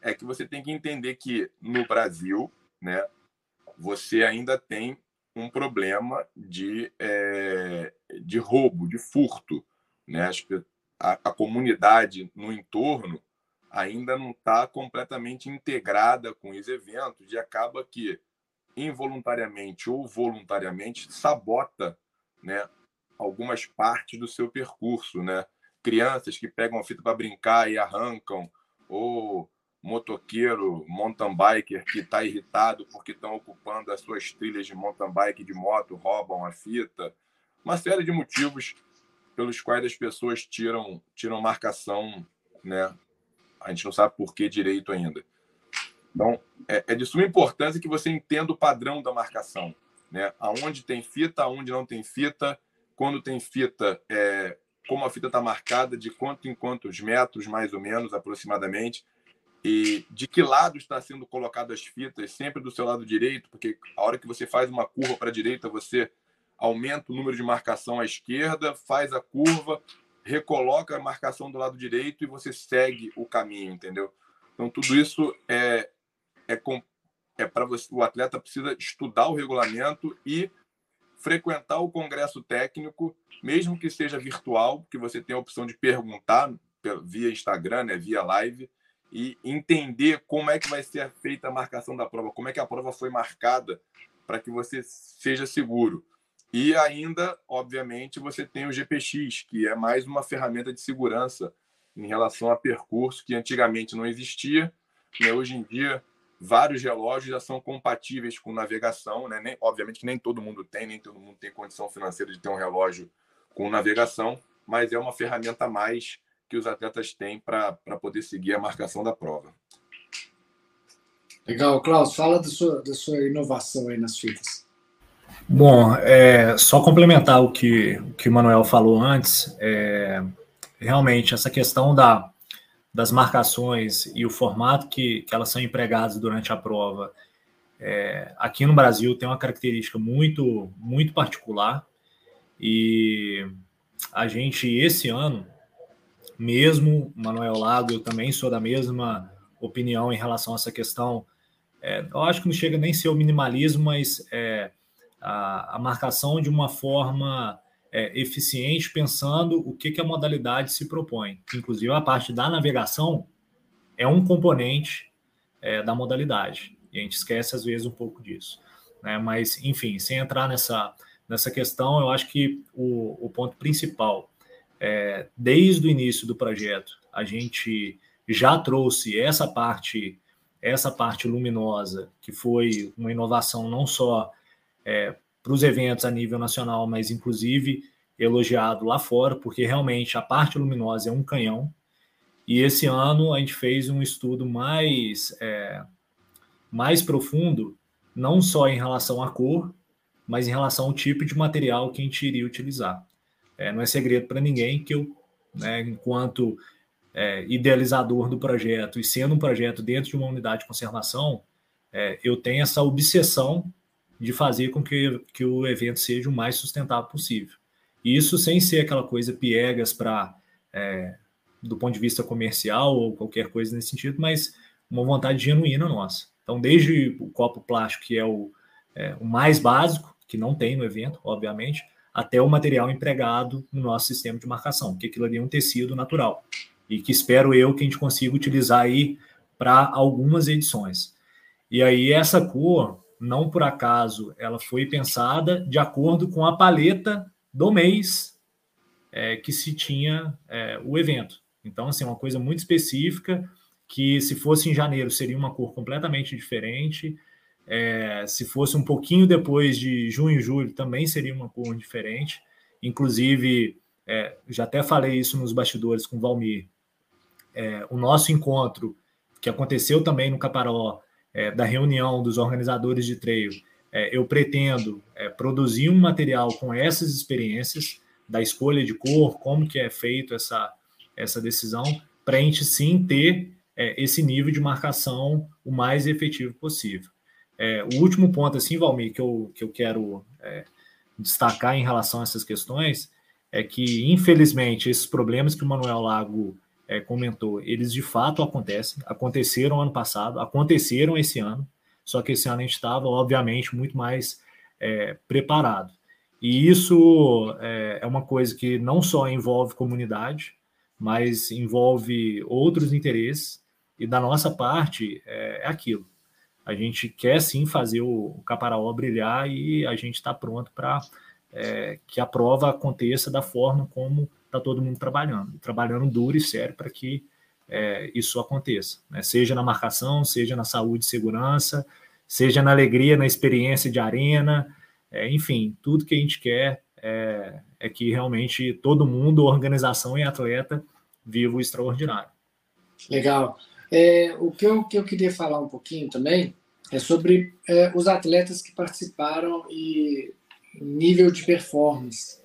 é que você tem que entender que no Brasil, né, você ainda tem um problema de, é, de roubo, de furto. Né? A, a comunidade no entorno ainda não está completamente integrada com os eventos e acaba que, involuntariamente ou voluntariamente, sabota né, algumas partes do seu percurso. Né? Crianças que pegam a fita para brincar e arrancam, ou motoqueiro, mountain biker que está irritado porque estão ocupando as suas trilhas de mountain bike de moto, roubam a fita, uma série de motivos pelos quais as pessoas tiram tiram marcação, né? A gente não sabe por que direito ainda. Então, é, é de suma importância que você entenda o padrão da marcação, né? Aonde tem fita, aonde não tem fita, quando tem fita, é, como a fita está marcada, de quanto em quantos metros, mais ou menos, aproximadamente e de que lado está sendo colocado as fitas, sempre do seu lado direito, porque a hora que você faz uma curva para a direita, você aumenta o número de marcação à esquerda, faz a curva, recoloca a marcação do lado direito e você segue o caminho, entendeu? Então tudo isso é é, é para você o atleta precisa estudar o regulamento e frequentar o congresso técnico, mesmo que seja virtual, que você tem a opção de perguntar via Instagram, né, via live, e entender como é que vai ser feita a marcação da prova, como é que a prova foi marcada para que você seja seguro. E ainda, obviamente, você tem o GPX, que é mais uma ferramenta de segurança em relação a percurso que antigamente não existia. Né? Hoje em dia, vários relógios já são compatíveis com navegação. Né? Nem, obviamente que nem todo mundo tem, nem todo mundo tem condição financeira de ter um relógio com navegação, mas é uma ferramenta a mais que os atletas têm para poder seguir a marcação da prova. Legal, Klaus, fala da sua, da sua inovação aí nas fitas. Bom, é, só complementar o que, o que o Manuel falou antes, é, realmente essa questão da, das marcações e o formato que, que elas são empregadas durante a prova, é, aqui no Brasil tem uma característica muito, muito particular e a gente, esse ano, mesmo, Manuel Lago, eu também sou da mesma opinião em relação a essa questão. É, eu acho que não chega nem ser o minimalismo, mas é, a, a, marcação de uma forma é, eficiente pensando o que, que a modalidade se propõe. Inclusive, a parte da navegação é um componente é, da modalidade. E a gente esquece, às vezes, um pouco disso. Né? Mas, enfim, sem entrar nessa, nessa questão, eu acho que o, o ponto principal, é, desde o início do projeto, a gente já trouxe essa parte essa parte luminosa, que foi uma inovação não só é, para os eventos a nível nacional, mas inclusive elogiado lá fora, porque realmente a parte luminosa é um canhão. E esse ano a gente fez um estudo mais, é, mais profundo, não só em relação à cor, mas em relação ao tipo de material que a gente iria utilizar. É, não é segredo para ninguém que eu, né, enquanto é, idealizador do projeto e sendo um projeto dentro de uma unidade de conservação, é, eu tenho essa obsessão de fazer com que, que o evento seja o mais sustentável possível. Isso sem ser aquela coisa piegas para, é, do ponto de vista comercial ou qualquer coisa nesse sentido, mas uma vontade genuína nossa. Então, desde o copo plástico, que é o, é, o mais básico, que não tem no evento, obviamente, até o material empregado no nosso sistema de marcação, que aquilo ali é um tecido natural e que espero eu que a gente consiga utilizar aí para algumas edições. E aí essa cor, não por acaso, ela foi pensada de acordo com a paleta do mês é, que se tinha é, o evento. Então, assim, uma coisa muito específica que se fosse em janeiro seria uma cor completamente diferente. É, se fosse um pouquinho depois de junho e julho também seria uma cor diferente. Inclusive, é, já até falei isso nos bastidores com o Valmir é, o nosso encontro, que aconteceu também no Caparó, é, da reunião dos organizadores de treino, é, eu pretendo é, produzir um material com essas experiências da escolha de cor, como que é feito essa, essa decisão, para a gente sim ter é, esse nível de marcação o mais efetivo possível. É, o último ponto, assim, Valmir, que eu, que eu quero destacar em relação a essas questões, é que, infelizmente, esses problemas que o Manuel Lago é, comentou, eles de fato acontecem, aconteceram ano passado, aconteceram esse ano, só que esse ano a gente estava, obviamente, muito mais é, preparado. E isso é, é, uma coisa que não só envolve comunidade, mas envolve outros interesses, e da nossa parte é, é aquilo. A gente quer sim fazer o, Caparaó brilhar e a gente está pronto para é, que a prova aconteça da forma como está todo mundo trabalhando, trabalhando duro e sério para que é, isso aconteça, né? seja na marcação, seja na saúde e segurança, seja na alegria, na experiência de arena, é, enfim, tudo que a gente quer é, é, que realmente todo mundo, organização e atleta, viva o extraordinário. Legal. É, o que eu, que eu queria falar um pouquinho também é sobre é, os atletas que participaram e nível de performance.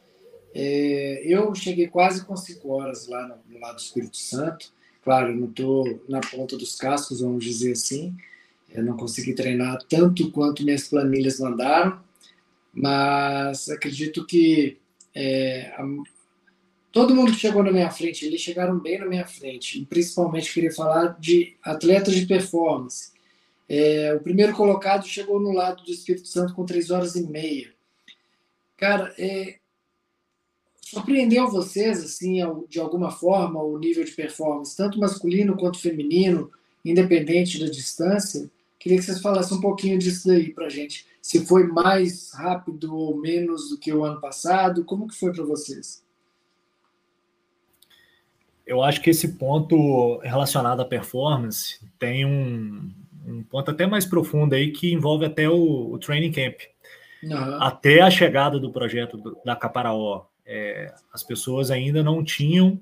É, eu cheguei quase com cinco horas lá no, no lado do Espírito Santo. Claro, não estou na ponta dos cascos, vamos dizer assim. Eu não consegui treinar tanto quanto minhas planilhas mandaram, mas acredito que é, a, todo mundo que chegou na minha frente, eles chegaram bem na minha frente. E principalmente queria falar de atletas de performance. É, o primeiro colocado chegou no lado do Espírito Santo com três horas e meia. Cara, é, surpreendeu vocês, assim, de alguma forma, o nível de performance, tanto masculino quanto feminino, independente da distância? Queria que vocês falassem um pouquinho disso daí para gente. Se foi mais rápido ou menos do que o ano passado, como que foi para vocês? Eu acho que esse ponto relacionado à performance tem um, um ponto até mais profundo aí que envolve até o, o training camp. Uhum. Até a chegada do projeto da Caparaó, é, as pessoas ainda não tinham,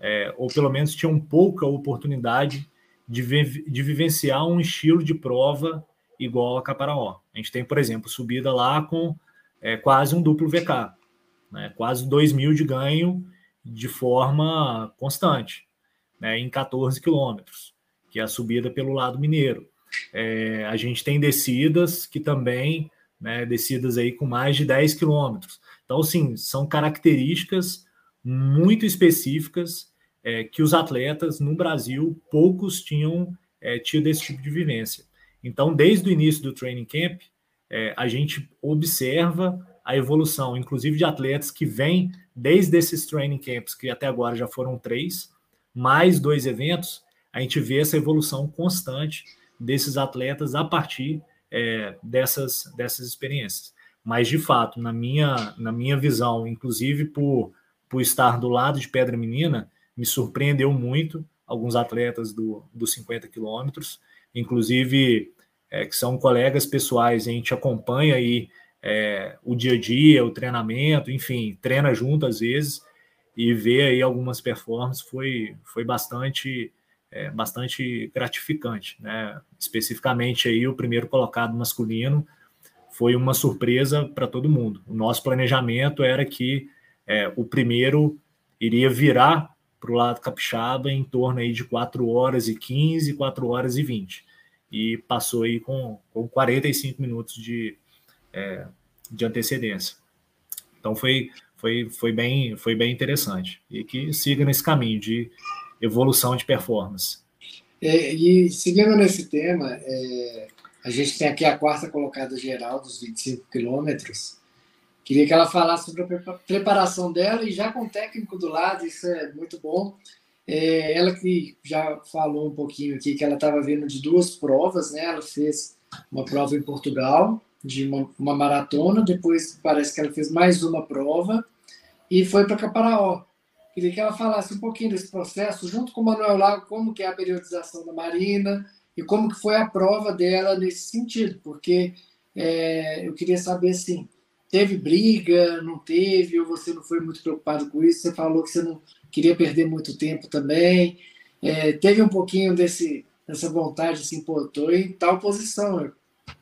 é, ou pelo menos tinham pouca oportunidade de, vi de vivenciar um estilo de prova igual a Caparaó. A gente tem, por exemplo, subida lá com é, quase um duplo VK, né, quase 2 mil de ganho de forma constante, né, em 14 quilômetros, que é a subida pelo lado mineiro. É, a gente tem descidas que também, né, descidas aí com mais de 10 quilômetros. Então, sim, são características muito específicas é, que os atletas no Brasil, poucos tinham é, tido esse tipo de vivência. Então, desde o início do training camp, é, a gente observa a evolução, inclusive de atletas que vêm desde esses training camps, que até agora já foram três, mais dois eventos, a gente vê essa evolução constante desses atletas a partir é, dessas, dessas experiências. Mas, de fato, na minha, na minha visão, inclusive por, por estar do lado de Pedra Menina, me surpreendeu muito alguns atletas do, dos 50 quilômetros, inclusive é, que são colegas pessoais, a gente acompanha aí é, o dia a dia, o treinamento, enfim, treina junto às vezes e ver aí algumas performances foi, foi bastante é, bastante gratificante, né? Especificamente aí o primeiro colocado masculino foi uma surpresa para todo mundo. O nosso planejamento era que é, o primeiro iria virar para o lado capixaba em torno aí de 4 horas e 15, 4 horas e 20. E passou aí com, com 45 minutos de, é, de antecedência. Então foi, foi, foi, bem, foi bem interessante. E que siga nesse caminho de evolução de performance. É, e seguindo nesse tema, é, a gente tem aqui a quarta colocada geral dos 25 quilômetros. Queria que ela falasse sobre a preparação dela e já com o técnico do lado, isso é muito bom. É, ela que já falou um pouquinho aqui que ela estava vindo de duas provas, né? Ela fez uma prova em Portugal, de uma, uma maratona, depois parece que ela fez mais uma prova e foi para Caparaó. Queria que ela falasse um pouquinho desse processo, junto com o Manuel Lago, como que é a periodização da Marina e como que foi a prova dela nesse sentido, porque é, eu queria saber, assim, teve briga, não teve, ou você não foi muito preocupado com isso? Você falou que você não queria perder muito tempo também. É, teve um pouquinho desse, dessa vontade, pô, tô em tal posição, eu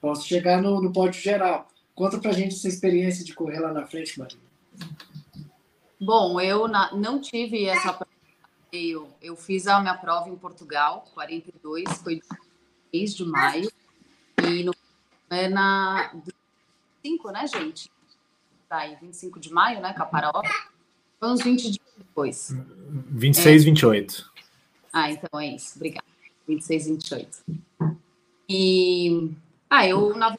posso chegar no, no pódio geral. Conta pra gente essa experiência de correr lá na frente, Marina. Bom, eu na, não tive essa prova. Eu, eu fiz a minha prova em Portugal, 42, foi 3 de maio. E no, é na 25, né, gente? Daí, 25 de maio, né, Caparaó? Foi uns 20 dias depois. 26, é. 28. Ah, então é isso. Obrigada. 26, 28. E. Ah, eu na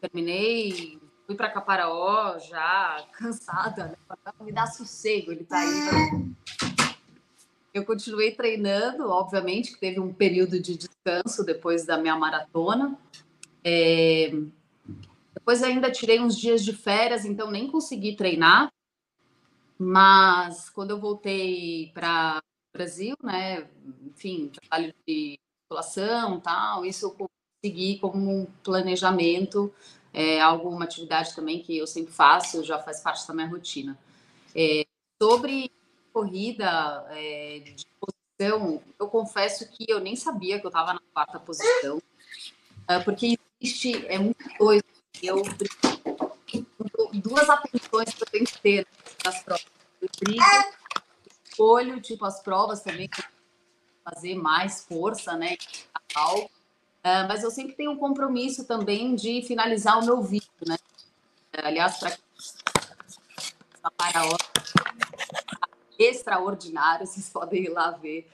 terminei fui para Caparaó já cansada, né? me dá sossego, ele tá aí. Eu continuei treinando, obviamente, que teve um período de descanso depois da minha maratona. É... Depois ainda tirei uns dias de férias, então nem consegui treinar. Mas quando eu voltei para o Brasil, né, enfim, trabalho de população, tal, isso eu consegui como um planejamento é algo, uma atividade também que eu sempre faço, já faz parte da minha rotina. É, sobre corrida é, de posição, eu confesso que eu nem sabia que eu estava na quarta posição, é, porque existe é muita coisa. Eu duas atenções que eu tenho que ter nas provas. Eu brigo, escolho, tipo, as provas também fazer mais força, né? Algo Uh, mas eu sempre tenho um compromisso também de finalizar o meu vídeo, né? Aliás, para para extraordinário, vocês podem ir lá ver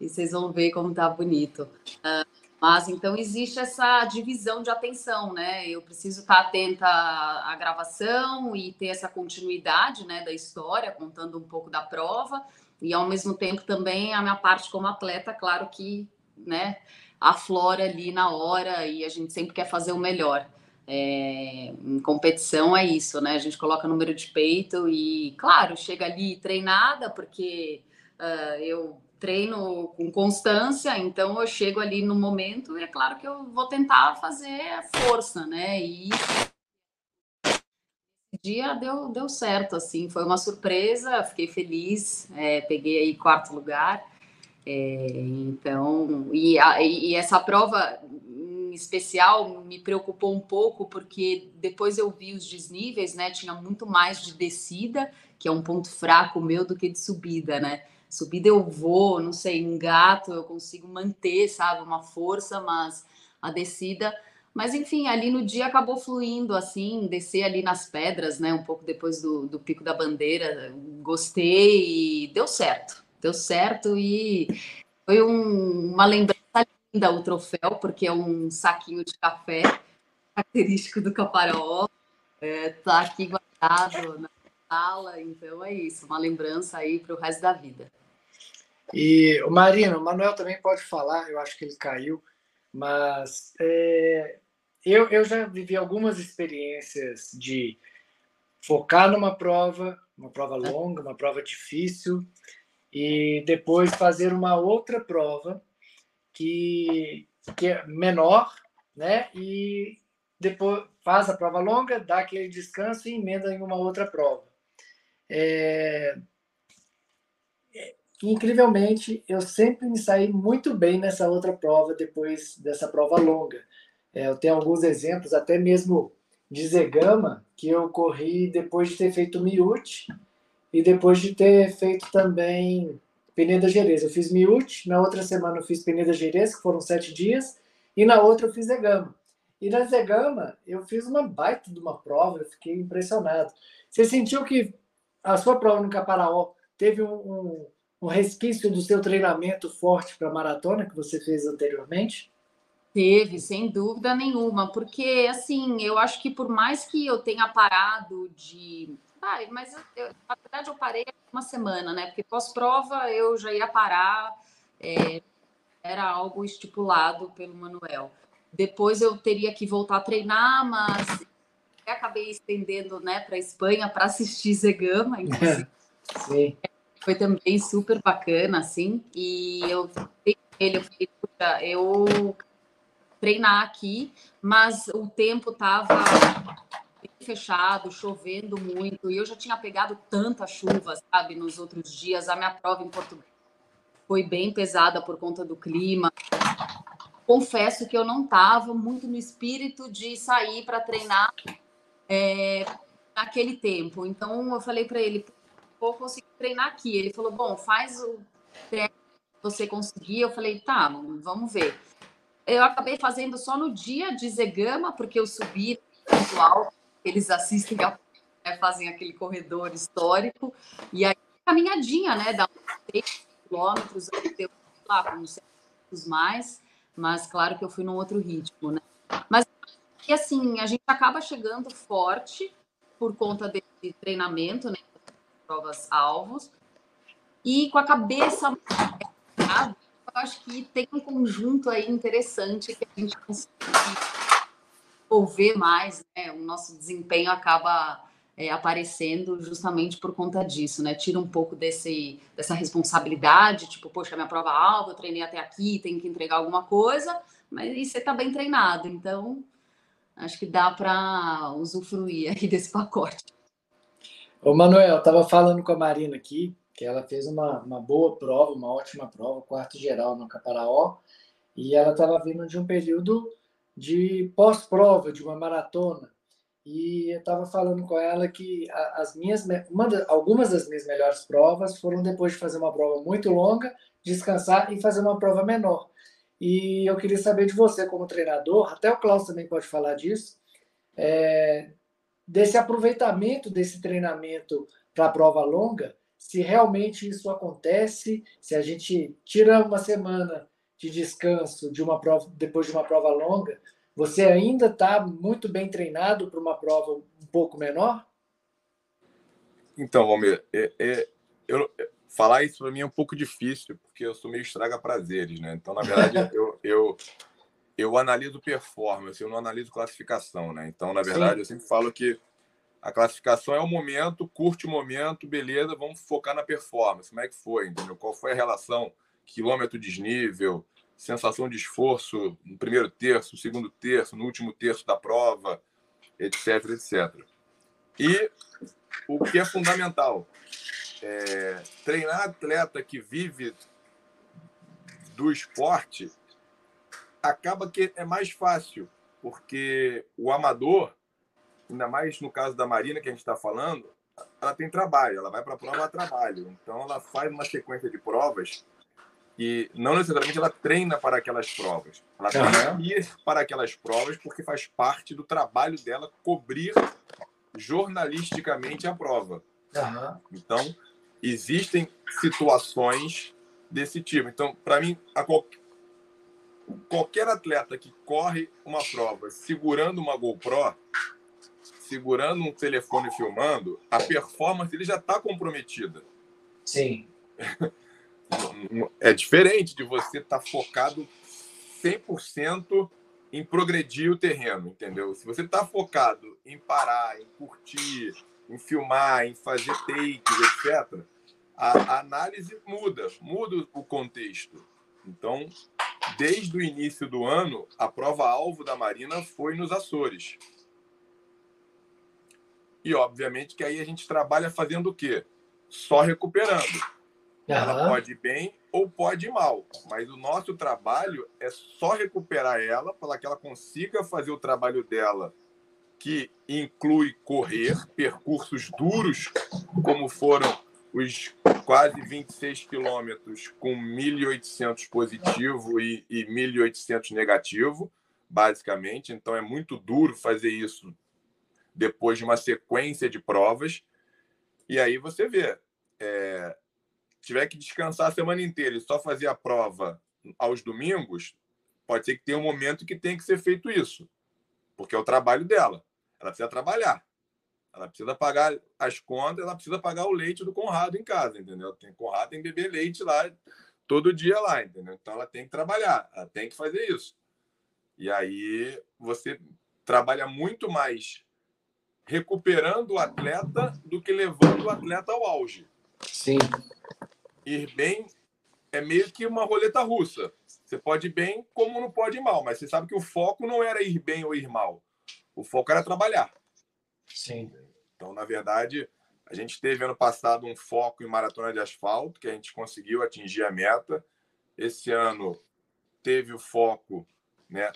e vocês vão ver como tá bonito. Uh, mas então existe essa divisão de atenção, né? Eu preciso estar atenta à gravação e ter essa continuidade, né, da história, contando um pouco da prova e ao mesmo tempo também a minha parte como atleta, claro que, né, aflora ali na hora e a gente sempre quer fazer o melhor. É, em competição é isso, né? A gente coloca número de peito e, claro, chega ali treinada, porque uh, eu treino com constância, então eu chego ali no momento e é claro que eu vou tentar fazer força, né? E dia deu, deu certo, assim, foi uma surpresa, fiquei feliz, é, peguei aí quarto lugar. É, então, e, a, e essa prova em especial me preocupou um pouco porque depois eu vi os desníveis, né? Tinha muito mais de descida, que é um ponto fraco meu, do que de subida, né? Subida eu vou, não sei, engato, eu consigo manter, sabe, uma força, mas a descida. Mas enfim, ali no dia acabou fluindo assim, descer ali nas pedras, né? Um pouco depois do, do Pico da Bandeira, gostei e deu certo deu certo e foi um, uma lembrança linda o troféu, porque é um saquinho de café característico do Caparaó. é, tá aqui guardado na sala, então é isso, uma lembrança aí para o resto da vida. E o Marino, o Manuel também pode falar, eu acho que ele caiu, mas é, eu, eu já vivi algumas experiências de focar numa prova, uma prova longa, uma prova difícil, e depois fazer uma outra prova que, que é menor, né? E depois faz a prova longa, dá aquele descanso e emenda em uma outra prova. É... É... Incrivelmente, eu sempre me saí muito bem nessa outra prova depois dessa prova longa. É, eu tenho alguns exemplos, até mesmo de Zegama, que eu corri depois de ter feito Miute e depois de ter feito também Peneda Gerês. Eu fiz Miute, na outra semana eu fiz Peneda Gerês, que foram sete dias, e na outra eu fiz Zegama. E na Zegama eu fiz uma baita de uma prova, eu fiquei impressionado. Você sentiu que a sua prova no Caparaó teve um, um, um resquício do seu treinamento forte para a maratona que você fez anteriormente? Teve, sem dúvida nenhuma, porque assim, eu acho que por mais que eu tenha parado de. Ah, mas eu, na verdade eu parei uma semana, né? Porque pós-prova eu já ia parar, é, era algo estipulado pelo Manuel. Depois eu teria que voltar a treinar, mas acabei estendendo né, para a Espanha para assistir Zegama, inclusive. Sim. Foi também super bacana, assim. E eu ele, eu falei, eu treinar aqui, mas o tempo estava fechado, chovendo muito, e eu já tinha pegado tanta chuva, sabe, nos outros dias. A minha prova em Portugal foi bem pesada por conta do clima. Confesso que eu não estava muito no espírito de sair para treinar é, naquele tempo. Então eu falei para ele, vou conseguir treinar aqui. Ele falou, bom, faz o treino que você conseguir. Eu falei, tá, vamos ver eu acabei fazendo só no dia de Zegama, porque eu subi muito alto, eles assistem, né, fazem aquele corredor histórico, e aí caminhadinha, né, dá uns 3 quilômetros, lá, com uns mais, mas claro que eu fui num outro ritmo, né. Mas, e assim, a gente acaba chegando forte por conta desse treinamento, né, provas alvos, e com a cabeça eu acho que tem um conjunto aí interessante que a gente consegue envolver mais, né? O nosso desempenho acaba é, aparecendo justamente por conta disso, né? Tira um pouco desse, dessa responsabilidade, tipo, poxa, minha prova alta, eu treinei até aqui, tenho que entregar alguma coisa, mas você está bem treinado, então acho que dá para usufruir aí desse pacote. Ô, Manuel, eu tava falando com a Marina aqui, que ela fez uma, uma boa prova, uma ótima prova, quarto geral no Caparaó, e ela estava vindo de um período de pós-prova, de uma maratona, e eu estava falando com ela que as minhas, uma, algumas das minhas melhores provas foram depois de fazer uma prova muito longa, descansar e fazer uma prova menor. E eu queria saber de você como treinador, até o Klaus também pode falar disso, é, desse aproveitamento desse treinamento para a prova longa, se realmente isso acontece, se a gente tira uma semana de descanso de uma prova depois de uma prova longa, você ainda está muito bem treinado para uma prova um pouco menor? Então, Valmir, é, é, eu, falar isso para mim é um pouco difícil, porque eu sou meio estraga prazeres, né? Então, na verdade, eu, eu, eu analiso performance, eu não analiso classificação, né? Então, na verdade, Sim. eu sempre falo que a classificação é o momento, curte o momento, beleza, vamos focar na performance. Como é que foi, entendeu? Qual foi a relação quilômetro desnível, sensação de esforço no primeiro terço, no segundo terço, no último terço da prova, etc, etc. E o que é fundamental, é, treinar atleta que vive do esporte acaba que é mais fácil, porque o amador ainda mais no caso da Marina que a gente está falando, ela tem trabalho, ela vai para a prova a trabalho. Então ela faz uma sequência de provas e não necessariamente ela treina para aquelas provas. Ela treina ir para aquelas provas porque faz parte do trabalho dela cobrir jornalisticamente a prova. Uhum. Então, existem situações desse tipo. Então, para mim, qual... qualquer atleta que corre uma prova segurando uma GoPro, segurando um telefone filmando, a performance ele já está comprometida. Sim. É diferente de você estar tá focado 100% em progredir o terreno, entendeu? Se você está focado em parar, em curtir, em filmar, em fazer takes, etc., a, a análise muda, muda o contexto. Então, desde o início do ano, a prova-alvo da Marina foi nos Açores. E, obviamente, que aí a gente trabalha fazendo o quê? Só recuperando. Ela pode ir bem ou pode ir mal. Mas o nosso trabalho é só recuperar ela para que ela consiga fazer o trabalho dela, que inclui correr percursos duros, como foram os quase 26 quilômetros com 1.800 positivo e, e 1.800 negativo, basicamente. Então é muito duro fazer isso depois de uma sequência de provas. E aí você vê, é, tiver que descansar a semana inteira e só fazer a prova aos domingos, pode ser que tenha um momento que tem que ser feito isso, porque é o trabalho dela. Ela precisa trabalhar. Ela precisa pagar as contas, ela precisa pagar o leite do Conrado em casa, entendeu? Tem Conrado tem beber leite lá todo dia lá, entendeu? Então ela tem que trabalhar, ela tem que fazer isso. E aí você trabalha muito mais recuperando o atleta do que levando o atleta ao auge. Sim. Ir bem é meio que uma roleta russa. Você pode ir bem como não pode ir mal, mas você sabe que o foco não era ir bem ou ir mal. O foco era trabalhar. Sim. Então, na verdade, a gente teve ano passado um foco em maratona de asfalto, que a gente conseguiu atingir a meta. Esse ano teve o foco né,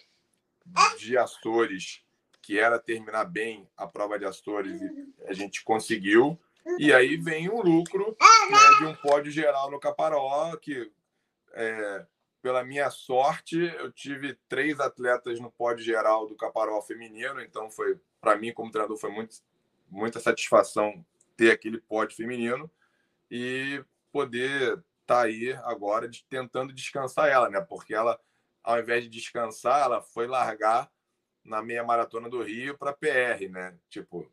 de Açores, que era terminar bem a prova de Açores, e a gente conseguiu. E aí vem o lucro né, de um pódio geral no Caparaó, que, é, pela minha sorte, eu tive três atletas no pódio geral do Caparaó feminino, então foi para mim, como treinador, foi muito, muita satisfação ter aquele pódio feminino e poder tá aí agora de, tentando descansar ela, né? Porque ela, ao invés de descansar, ela foi largar na meia maratona do Rio para PR, né? Tipo,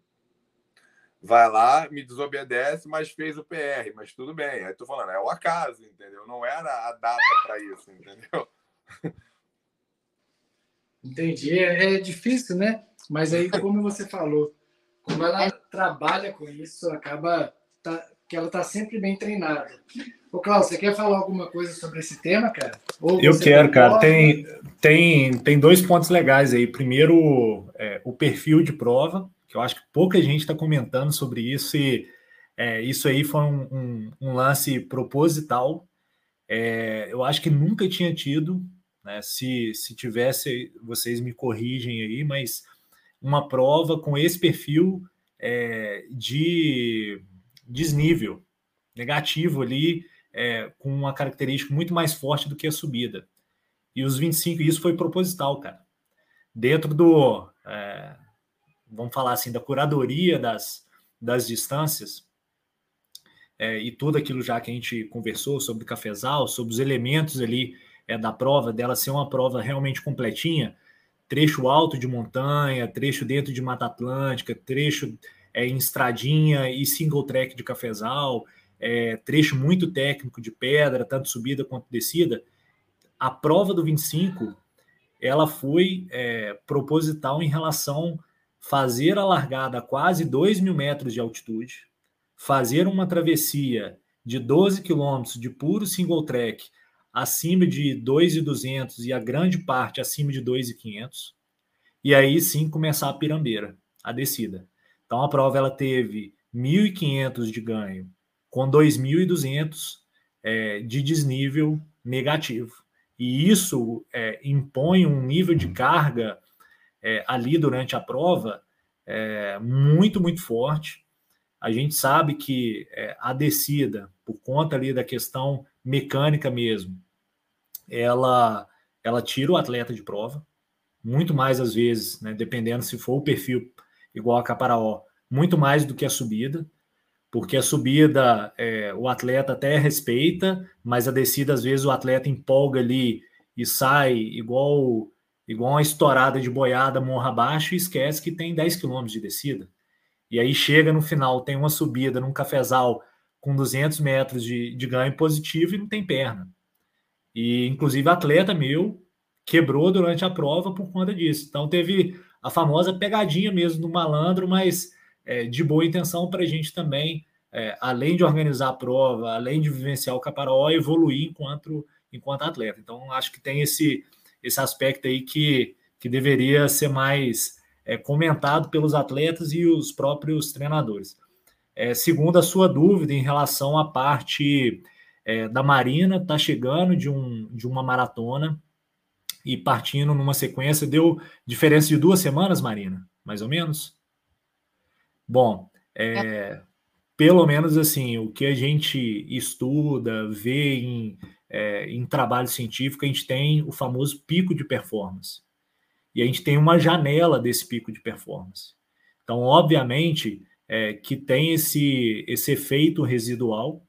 vai lá, me desobedece, mas fez o PR, mas tudo bem. Aí tô falando, é o acaso, entendeu? Não era a data para isso, entendeu? Entendi. É, é, difícil, né? Mas aí, como você falou, como ela trabalha com isso, acaba tá, que ela está sempre bem treinada. Ô, Cláudio, você quer falar alguma coisa sobre esse tema, cara? Eu quero, cara. Tem, tem, tem dois pontos legais aí. Primeiro, é, o perfil de prova, que eu acho que pouca gente está comentando sobre isso, e é, isso aí foi um, um, um lance proposital. É, eu acho que nunca tinha tido né? Se, se tivesse, vocês me corrigem aí, mas uma prova com esse perfil é, de desnível negativo ali, é, com uma característica muito mais forte do que a subida. E os 25, isso foi proposital, cara. Dentro do, é, vamos falar assim, da curadoria das, das distâncias, é, e tudo aquilo já que a gente conversou sobre o cafezal, sobre os elementos ali é, da prova, dela ser uma prova realmente completinha, trecho alto de montanha, trecho dentro de Mata Atlântica, trecho é, em estradinha e single track de cafezal, é, trecho muito técnico de pedra, tanto subida quanto descida. A prova do 25 ela foi é, proposital em relação fazer a largada a quase 2 mil metros de altitude, fazer uma travessia de 12 quilômetros de puro single track acima de 2,200 e a grande parte acima de 2,500. E aí sim começar a pirambeira, a descida. Então a prova ela teve 1.500 de ganho com 2.200 é, de desnível negativo. E isso é, impõe um nível de carga é, ali durante a prova é, muito, muito forte. A gente sabe que é, a descida, por conta ali da questão mecânica mesmo, ela, ela tira o atleta de prova, muito mais às vezes, né, dependendo se for o perfil igual a Caparaó, muito mais do que a subida, porque a subida é, o atleta até respeita, mas a descida às vezes o atleta empolga ali e sai igual igual uma estourada de boiada morra abaixo e esquece que tem 10 quilômetros de descida. E aí chega no final, tem uma subida num cafezal com 200 metros de, de ganho positivo e não tem perna. E, inclusive, atleta meu quebrou durante a prova por conta disso. Então, teve a famosa pegadinha mesmo do malandro, mas é, de boa intenção para a gente também, é, além de organizar a prova, além de vivenciar o Caparaó, evoluir enquanto, enquanto atleta. Então, acho que tem esse, esse aspecto aí que, que deveria ser mais é, comentado pelos atletas e os próprios treinadores. É, segundo a sua dúvida em relação à parte é, da Marina, está chegando de, um, de uma maratona e partindo numa sequência, deu diferença de duas semanas, Marina? Mais ou menos? Bom, é, é. pelo menos assim, o que a gente estuda, vê em, é, em trabalho científico, a gente tem o famoso pico de performance. E a gente tem uma janela desse pico de performance. Então, obviamente, é, que tem esse, esse efeito residual,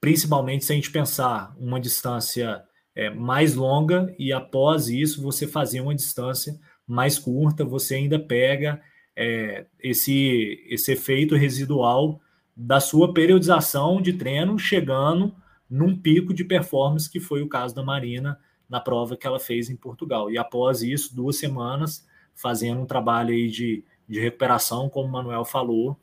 principalmente se a gente pensar uma distância é, mais longa e após isso você fazer uma distância mais curta, você ainda pega é, esse, esse efeito residual da sua periodização de treino chegando num pico de performance que foi o caso da Marina na prova que ela fez em Portugal. E após isso, duas semanas fazendo um trabalho aí de, de recuperação, como o Manuel falou,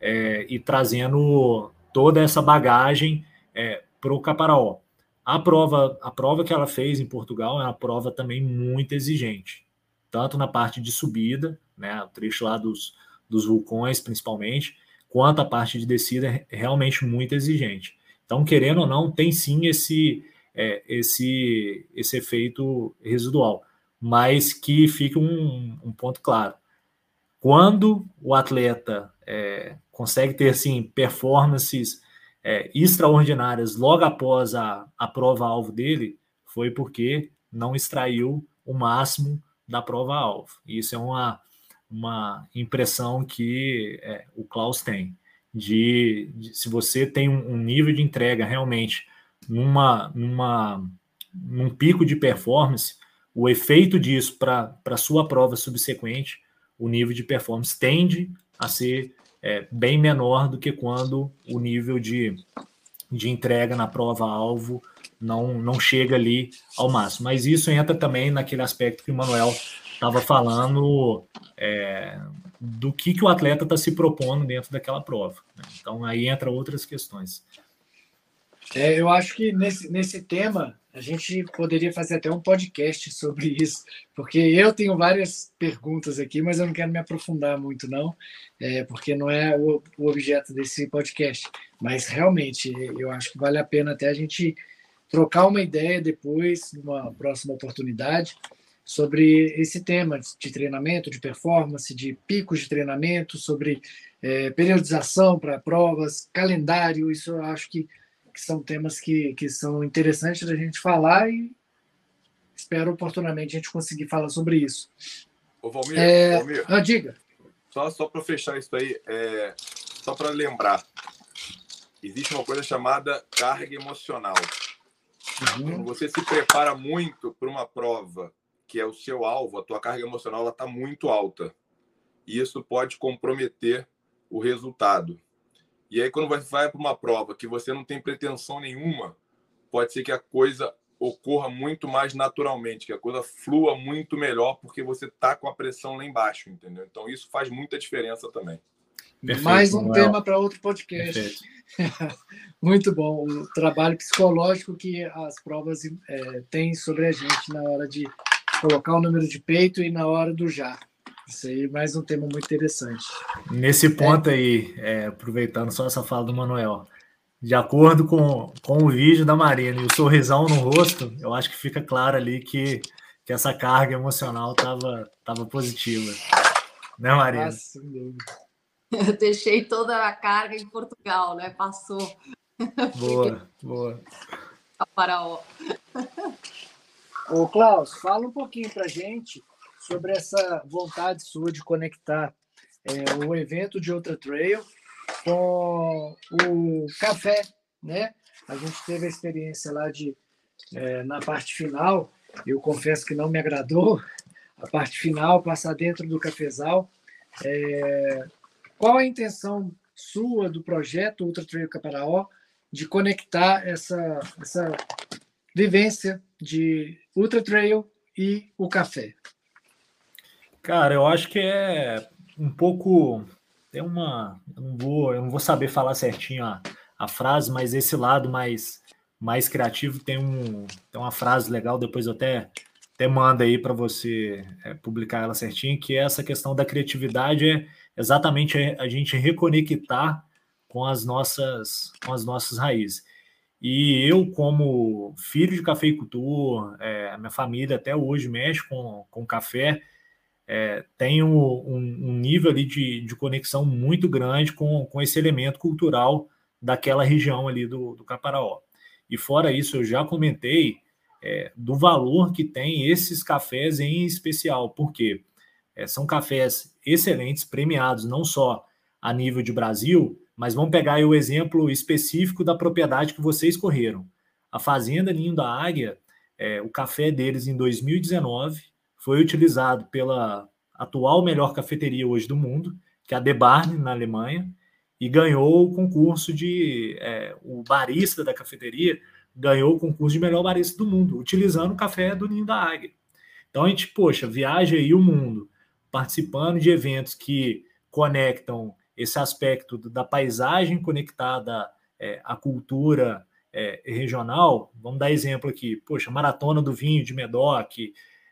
é, e trazendo toda essa bagagem é, para o Caparaó. A prova, a prova que ela fez em Portugal é uma prova também muito exigente, tanto na parte de subida, né, o trecho lá dos, dos vulcões principalmente, quanto a parte de descida é realmente muito exigente. Então, querendo ou não, tem sim esse, é, esse, esse efeito residual, mas que fica um, um ponto claro. Quando o atleta é, consegue ter assim, performances é, extraordinárias logo após a, a prova-alvo dele, foi porque não extraiu o máximo da prova-alvo. Isso é uma, uma impressão que é, o Klaus tem. De, de, se você tem um, um nível de entrega realmente numa, numa, num pico de performance, o efeito disso para a sua prova subsequente, o nível de performance tende a ser é, bem menor do que quando o nível de, de entrega na prova-alvo não, não chega ali ao máximo. Mas isso entra também naquele aspecto que o Manuel estava falando é, do que, que o atleta está se propondo dentro daquela prova. Né? Então aí entra outras questões. É, eu acho que nesse, nesse tema a gente poderia fazer até um podcast sobre isso, porque eu tenho várias perguntas aqui, mas eu não quero me aprofundar muito, não, é, porque não é o, o objeto desse podcast. Mas realmente eu acho que vale a pena até a gente trocar uma ideia depois, numa próxima oportunidade, sobre esse tema de treinamento, de performance, de picos de treinamento, sobre é, periodização para provas, calendário. Isso eu acho que que são temas que, que são interessantes da gente falar e espero oportunamente a gente conseguir falar sobre isso. Ô, Valmir, é... Valmir ah, diga. Só, só para fechar isso aí, é... só para lembrar, existe uma coisa chamada carga emocional. Uhum. Quando você se prepara muito para uma prova que é o seu alvo, a tua carga emocional está muito alta. E isso pode comprometer o resultado. E aí, quando você vai para uma prova que você não tem pretensão nenhuma, pode ser que a coisa ocorra muito mais naturalmente, que a coisa flua muito melhor, porque você está com a pressão lá embaixo, entendeu? Então, isso faz muita diferença também. Perfeito, mais um tema para outro podcast. muito bom. O trabalho psicológico que as provas é, têm sobre a gente na hora de colocar o número de peito e na hora do já. Isso aí, mais um tema muito interessante. Nesse ponto é. aí, é, aproveitando só essa fala do Manuel, de acordo com, com o vídeo da Marina e o sorrisão no rosto, eu acho que fica claro ali que, que essa carga emocional estava tava positiva. Né, Marina? Nossa, eu deixei toda a carga em Portugal, né? Passou. Boa, boa. Faraó. Ô, Klaus, fala um pouquinho pra gente sobre essa vontade sua de conectar é, o evento de Outra Trail com o café, né? A gente teve a experiência lá de é, na parte final Eu confesso que não me agradou a parte final, passar dentro do cafezal. É... Qual a intenção sua do projeto Ultra Trail Caparaó de conectar essa, essa vivência de Ultra Trail e o café? Cara, eu acho que é um pouco. Tem uma. Eu não vou, eu não vou saber falar certinho a, a frase, mas esse lado mais, mais criativo tem, um, tem uma frase legal, depois eu até, até mando aí para você é, publicar ela certinho, que é essa questão da criatividade é exatamente a gente reconectar com as nossas, com as nossas raízes. E eu, como filho de cafeicultor, é, minha família até hoje mexe com, com café, é, tenho um, um, nível ali de, de conexão muito grande com, com esse elemento cultural daquela região ali do, do Caparaó. E fora isso, eu já comentei é, do valor que tem esses cafés em especial, porque é, são cafés excelentes, premiados não só a nível de Brasil, mas vamos pegar o exemplo específico da propriedade que vocês escorreram. A Fazenda Ninho da Águia, é, o café deles em 2019 foi utilizado pela atual melhor cafeteria hoje do mundo, que é a De Barne, na Alemanha, e ganhou o concurso de. É, o barista da cafeteria ganhou o concurso de melhor barista do mundo, utilizando o café do Ninho da Águia. Então a gente, poxa, viaja aí o mundo, participando de eventos que conectam esse aspecto da paisagem conectada é, à cultura é, regional, vamos dar exemplo aqui, poxa, Maratona do Vinho de Medoc,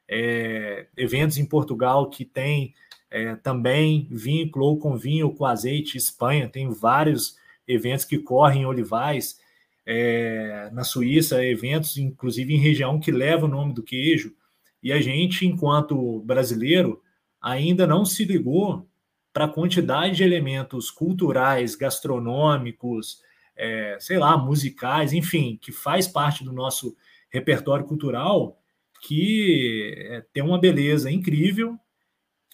é, eventos em Portugal que tem é, também vínculo com vinho com azeite, Espanha, tem vários eventos que correm em olivais, é, na Suíça, eventos inclusive em região que leva o nome do queijo, e a gente, enquanto brasileiro, ainda não se ligou para a quantidade de elementos culturais, gastronômicos, é, sei lá, musicais, enfim, que faz parte do nosso repertório cultural, que é, tem uma beleza incrível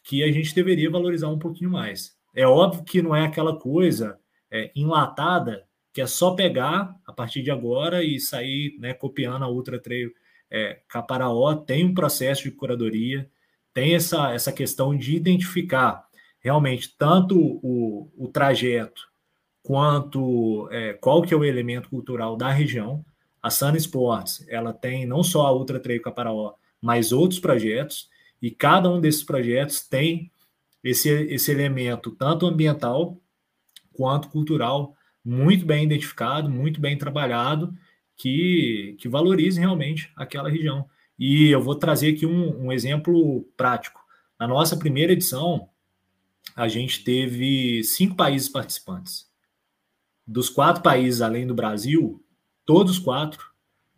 que a gente deveria valorizar um pouquinho mais. É óbvio que não é aquela coisa é, enlatada que é só pegar a partir de agora e sair né, copiando a Ultra Trail é, Caparaó. Tem um processo de curadoria, tem essa, essa questão de identificar realmente tanto o, o trajeto quanto é, qual que é o elemento cultural da região. A Sun Sports, ela tem não só a Ultra Trail Caparaó, mas outros projetos, e cada um desses projetos tem esse, esse elemento, tanto ambiental quanto cultural, muito bem identificado, muito bem trabalhado, que, que valorize realmente aquela região. E eu vou trazer aqui um, um exemplo prático. Na nossa primeira edição, a gente teve cinco países participantes. Dos quatro países além do Brasil, todos quatro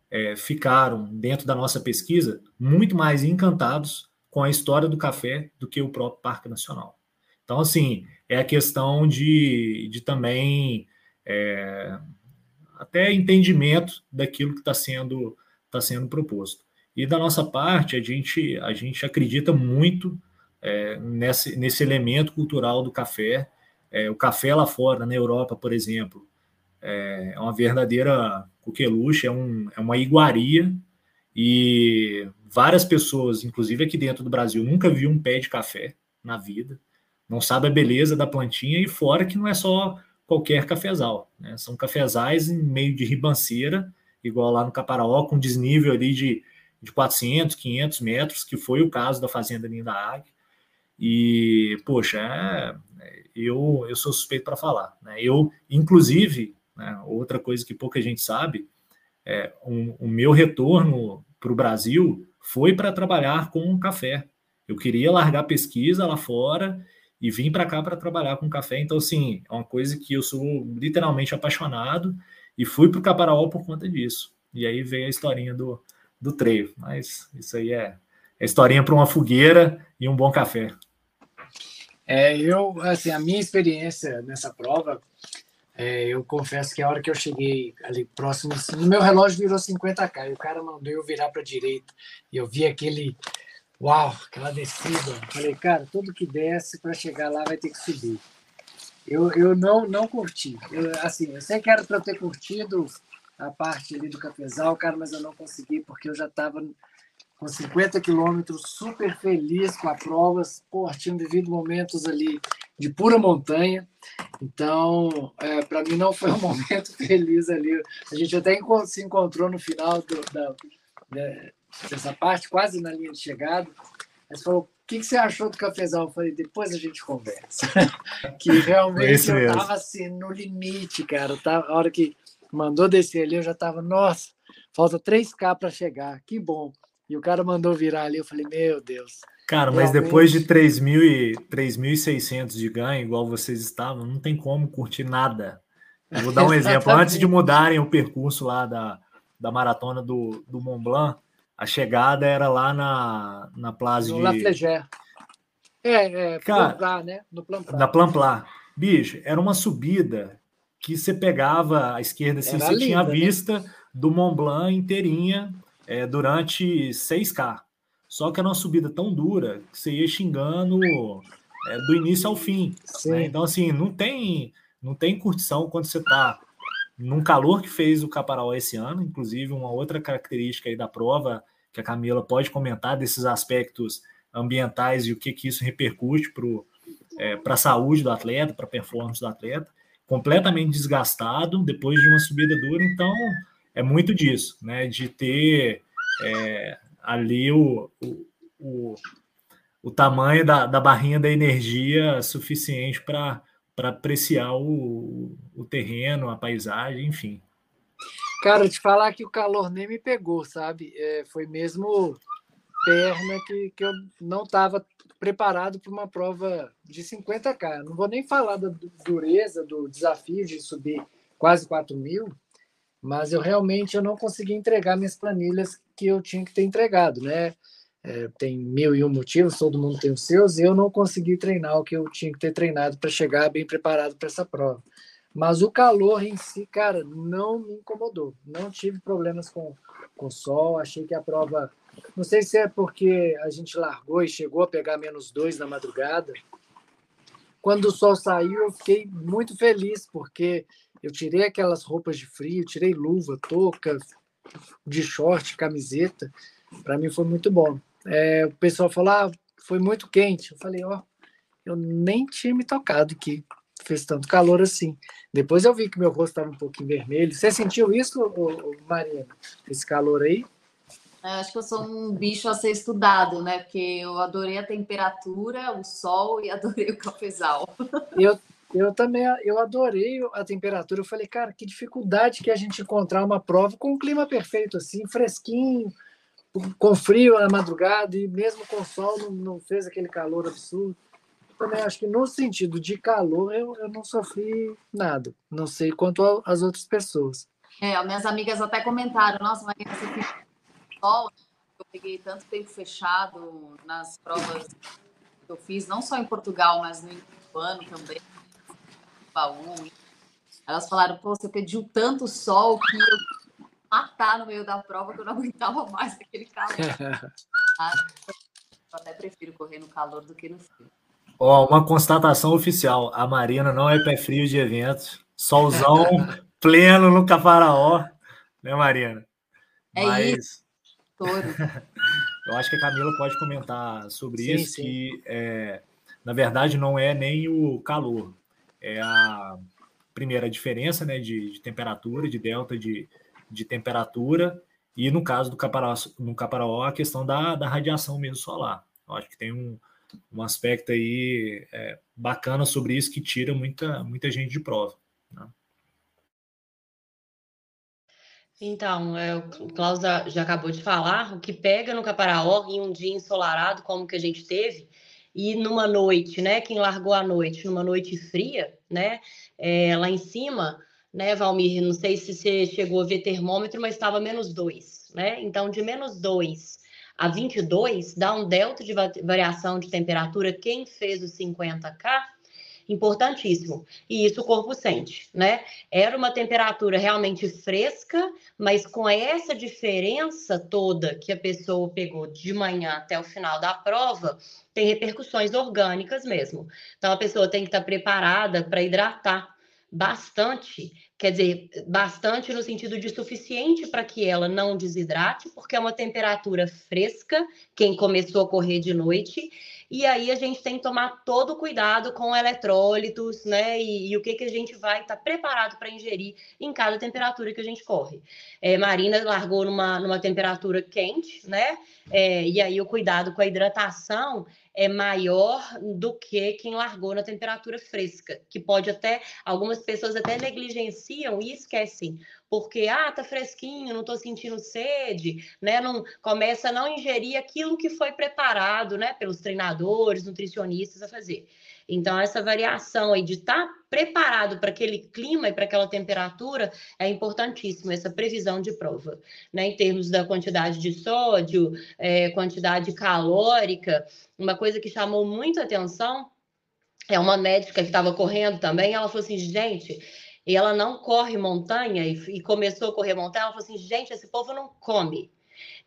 é, ficaram, dentro da nossa pesquisa, muito mais encantados com a história do café do que o próprio Parque Nacional. Então, assim, é a questão de, de também é, até entendimento daquilo que está sendo, tá sendo proposto. E da nossa parte, a gente, a gente acredita muito é, nesse, nesse elemento cultural do café. É, o café lá fora, na Europa, por exemplo, é, é uma verdadeira coqueluche, é, um, é uma iguaria e várias pessoas, inclusive aqui dentro do Brasil, nunca viu um pé de café na vida, não sabe a beleza da plantinha e fora que não é só qualquer cafezal, né? são cafezais em meio de ribanceira, igual lá no Caparaó, com desnível ali de, de 400, 500 metros, que foi o caso da Fazenda Linda Águia, e, poxa, é, eu, eu sou suspeito para falar. Né? Eu, inclusive, né, outra coisa que pouca gente sabe, é, um, o meu retorno para o Brasil foi para trabalhar com café. Eu queria largar pesquisa lá fora e vim para cá para trabalhar com café. Então, assim, é uma coisa que eu sou literalmente apaixonado e fui para o Caparaó por conta disso. E aí veio a historinha do, do trevo. Mas isso aí é, é historinha para uma fogueira e um bom café. É, eu, assim, a minha experiência nessa prova, é, eu confesso que a hora que eu cheguei ali próximo, assim, no meu relógio virou 50k, e o cara mandou eu virar para a direita, e eu vi aquele, uau, aquela descida. Falei, cara, tudo que desce para chegar lá vai ter que subir. Eu, eu não, não curti. Eu, assim, eu sei que era para ter curtido a parte ali do cafezal, cara, mas eu não consegui porque eu já estava com 50 quilômetros, super feliz com a prova. Pô, tinha vivido momentos ali de pura montanha. Então, é, para mim não foi um momento feliz ali. A gente até se encontrou no final do, da, dessa parte, quase na linha de chegada. Mas falou: o que, que você achou do cafezal? Eu falei: depois a gente conversa. que realmente eu estava assim, no limite, cara. Tava, a hora que mandou descer ali, eu já estava, nossa, falta 3K para chegar, que bom. E o cara mandou virar ali, eu falei, meu Deus. Cara, mas realmente... depois de 3.600 de ganho, igual vocês estavam, não tem como curtir nada. Eu vou dar um exemplo. Antes de mudarem o percurso lá da, da maratona do, do Mont Blanc, a chegada era lá na, na Plaza no de... La Flégère. É, é Cara, Plan né? No Na Plan Bicho, era uma subida que você pegava à esquerda, assim, você linda, tinha a né? vista né? do Mont Blanc inteirinha é, durante 6K. Só que era uma subida tão dura que você ia xingando é, do início ao fim. Né? Então, assim, não tem, não tem curtição quando você está num calor que fez o Caparaó esse ano, inclusive uma outra característica aí da prova que a Camila pode comentar desses aspectos ambientais e o que, que isso repercute para é, a saúde do atleta, para a performance do atleta, completamente desgastado depois de uma subida dura, então é muito disso, né? De ter é, ali o, o, o, o, tamanho da, da barrinha da energia suficiente para apreciar o, o terreno, a paisagem, enfim. Cara, te falar que o calor nem me pegou, sabe? É, foi mesmo perna que, que eu não estava preparado para uma prova de 50K. Não vou nem falar da dureza, do desafio de subir quase 4 mil, mas eu realmente eu não consegui entregar minhas planilhas que eu tinha que ter entregado, né? É, tem mil e um motivos, todo mundo tem os seus, e eu não consegui treinar o que eu tinha que ter treinado para chegar bem preparado para essa prova. Mas o calor em si, cara, não me incomodou. Não tive problemas com, com sol. Achei que a prova. Não sei se é porque a gente largou e chegou a pegar menos dois na madrugada. Quando o sol saiu, eu fiquei muito feliz, porque eu tirei aquelas roupas de frio, tirei luva, touca, de short, camiseta. Para mim foi muito bom. É, o pessoal falou, ah, foi muito quente. Eu falei, ó, oh, eu nem tinha me tocado que fez tanto calor assim. Depois eu vi que meu rosto estava um pouquinho vermelho. Você sentiu isso, Marina? Esse calor aí? Eu acho que eu sou um bicho a ser estudado, né? Porque eu adorei a temperatura, o sol e adorei o cafezal. Eu, eu também eu adorei a temperatura. Eu falei, cara, que dificuldade que a gente encontrar uma prova com um clima perfeito, assim, fresquinho, com frio na madrugada, e mesmo com sol não, não fez aquele calor absurdo. Também acho que no sentido de calor eu, eu não sofri nada. Não sei quanto as outras pessoas. É, minhas amigas até comentaram, nossa, mas você sol, eu peguei tanto tempo fechado nas provas que eu fiz, não só em Portugal, mas no ano também baú. Elas falaram, pô, você pediu tanto sol que eu matar no meio da prova que eu não aguentava mais aquele calor. Ah, eu até prefiro correr no calor do que no frio. Ó, uma constatação oficial: a Marina não é pé frio de eventos. Solzão pleno no Caparaó, né, Marina? É Mas... isso. Eu acho que a Camila pode comentar sobre sim, isso, sim. que é, na verdade não é nem o calor, é a primeira diferença né, de, de temperatura, de delta de, de temperatura, e no caso do caparaó, no caparaó a questão da, da radiação mesmo solar. Eu acho que tem um, um aspecto aí é, bacana sobre isso que tira muita, muita gente de prova. Né? Então, é, o Klaus já acabou de falar, o que pega no Caparaó em um dia ensolarado como que a gente teve, e numa noite, né? Quem largou a noite, numa noite fria, né? É, lá em cima, né, Valmir? Não sei se você chegou a ver termômetro, mas estava menos 2, né? Então, de menos 2 a 22, dá um delta de variação de temperatura. Quem fez os 50K importantíssimo. E isso o corpo sente, né? Era uma temperatura realmente fresca, mas com essa diferença toda que a pessoa pegou de manhã até o final da prova, tem repercussões orgânicas mesmo. Então a pessoa tem que estar preparada para hidratar bastante, quer dizer, bastante no sentido de suficiente para que ela não desidrate, porque é uma temperatura fresca, quem começou a correr de noite, e aí a gente tem que tomar todo o cuidado com eletrólitos, né? E, e o que, que a gente vai estar tá preparado para ingerir em cada temperatura que a gente corre. É, Marina largou numa, numa temperatura quente, né? É, e aí o cuidado com a hidratação é maior do que quem largou na temperatura fresca, que pode até, algumas pessoas até negligenciam e esquecem, porque, ah, tá fresquinho, não tô sentindo sede, né, não, começa a não ingerir aquilo que foi preparado, né, pelos treinadores, nutricionistas a fazer. Então, essa variação aí de estar tá preparado para aquele clima e para aquela temperatura é importantíssimo, essa previsão de prova, né? Em termos da quantidade de sódio, é, quantidade calórica. Uma coisa que chamou muito atenção é uma médica que estava correndo também, ela falou assim, gente, e ela não corre montanha e, começou a correr montanha, ela falou assim, gente, esse povo não come.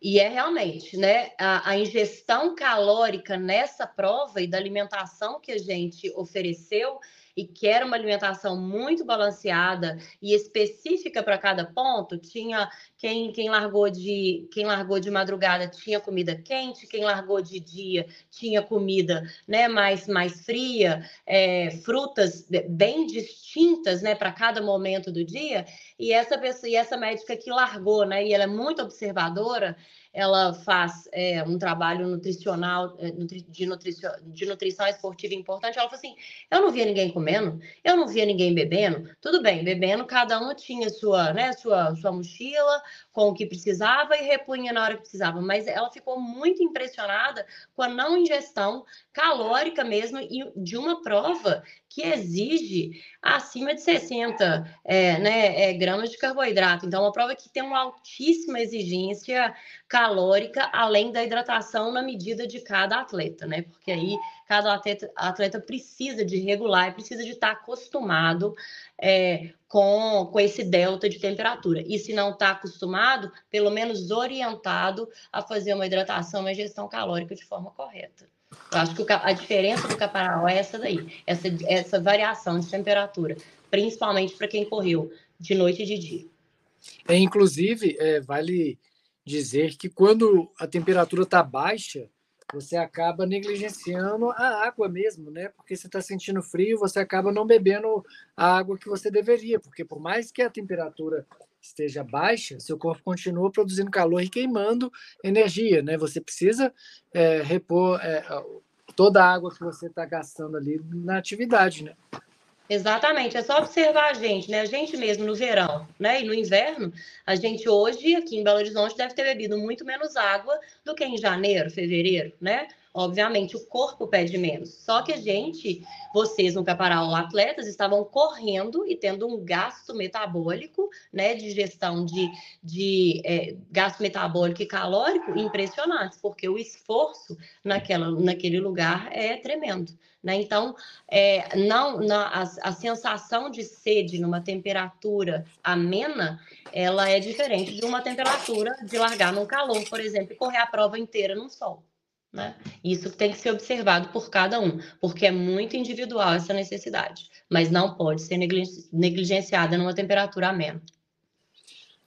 E é realmente, né? A, a, ingestão calórica nessa prova e da alimentação que a gente ofereceu e que era uma alimentação muito balanceada e específica para cada ponto, tinha quem, quem largou de quem largou de madrugada tinha comida quente, quem largou de dia tinha comida né, mais, mais fria, é, frutas bem distintas né, para cada momento do dia. E essa pessoa, e essa médica que largou, né, e ela é muito observadora, ela faz é, um trabalho nutricional, é, de, nutrição, de nutrição esportiva importante. Ela falou assim: eu não via ninguém comendo, eu não via ninguém bebendo. Tudo bem, bebendo, cada um tinha sua, né, sua, sua mochila com o que precisava e repunha na hora que precisava. Mas ela ficou muito impressionada com a não ingestão calórica mesmo e de uma prova que exige acima de 60 é, né, é, gramas de carboidrato. Então, uma prova que tem uma altíssima exigência calórica, além da hidratação na medida de cada atleta, né? Porque aí cada atleta, atleta precisa de regular, precisa de estar acostumado é, com, com esse delta de temperatura. E se não está acostumado, pelo menos orientado a fazer uma hidratação, uma gestão calórica de forma correta. Eu acho que a diferença do caparal é essa daí, essa, essa variação de temperatura, principalmente para quem correu de noite e de dia. É, inclusive, é, vale dizer que quando a temperatura está baixa, você acaba negligenciando a água mesmo, né? Porque você está sentindo frio, você acaba não bebendo a água que você deveria, porque por mais que a temperatura esteja baixa, seu corpo continua produzindo calor e queimando energia, né? Você precisa é, repor é, toda a água que você está gastando ali na atividade, né? Exatamente, é só observar a gente, né? A gente mesmo no verão, né? E no inverno, a gente hoje aqui em Belo Horizonte deve ter bebido muito menos água do que em janeiro, fevereiro, né? Obviamente, o corpo pede menos. Só que a gente, vocês no Caparal, atletas, estavam correndo e tendo um gasto metabólico, né, de gestão de, de é, gasto metabólico e calórico impressionantes, porque o esforço naquela, naquele lugar é tremendo. Né? Então, é, não, na, a, a sensação de sede numa temperatura amena, ela é diferente de uma temperatura de largar num calor, por exemplo, e correr a prova inteira no sol. Né? Isso tem que ser observado por cada um, porque é muito individual essa necessidade, mas não pode ser negligenciada numa temperatura amena.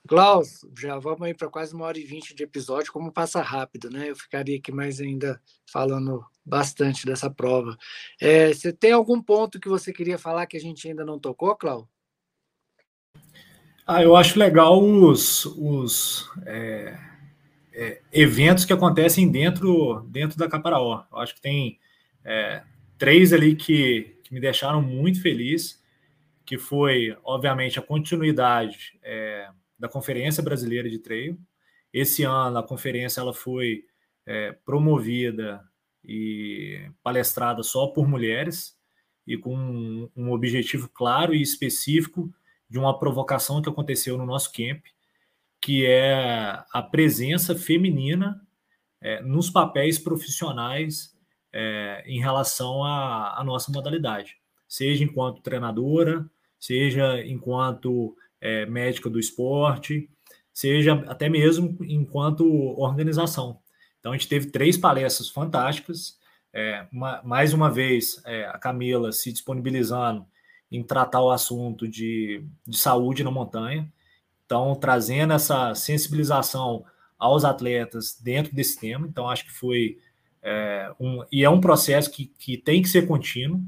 Klaus, já vamos aí para quase uma hora e vinte de episódio, como passa rápido, né? Eu ficaria aqui mais ainda falando bastante dessa prova. É, você tem algum ponto que você queria falar que a gente ainda não tocou, Klaus? Ah, eu acho legal os, os é é, eventos que acontecem dentro, dentro da Caparaó. Eu acho que tem é, três ali que, que, me deixaram muito feliz, que foi, obviamente, a continuidade é, da Conferência Brasileira de Treino. Esse ano a conferência ela foi é, promovida e palestrada só por mulheres e com um, um objetivo claro e específico de uma provocação que aconteceu no nosso camp, que é a presença feminina é, nos papéis profissionais é, em relação à, à, nossa modalidade, seja enquanto treinadora, seja enquanto é, médica do esporte, seja até mesmo enquanto organização. Então, a gente teve três palestras fantásticas. É, uma, mais uma vez, é, a Camila se disponibilizando em tratar o assunto de, de saúde na montanha. Então, trazendo essa sensibilização aos atletas dentro desse tema. Então, acho que foi é, um. E é um processo que, que tem que ser contínuo.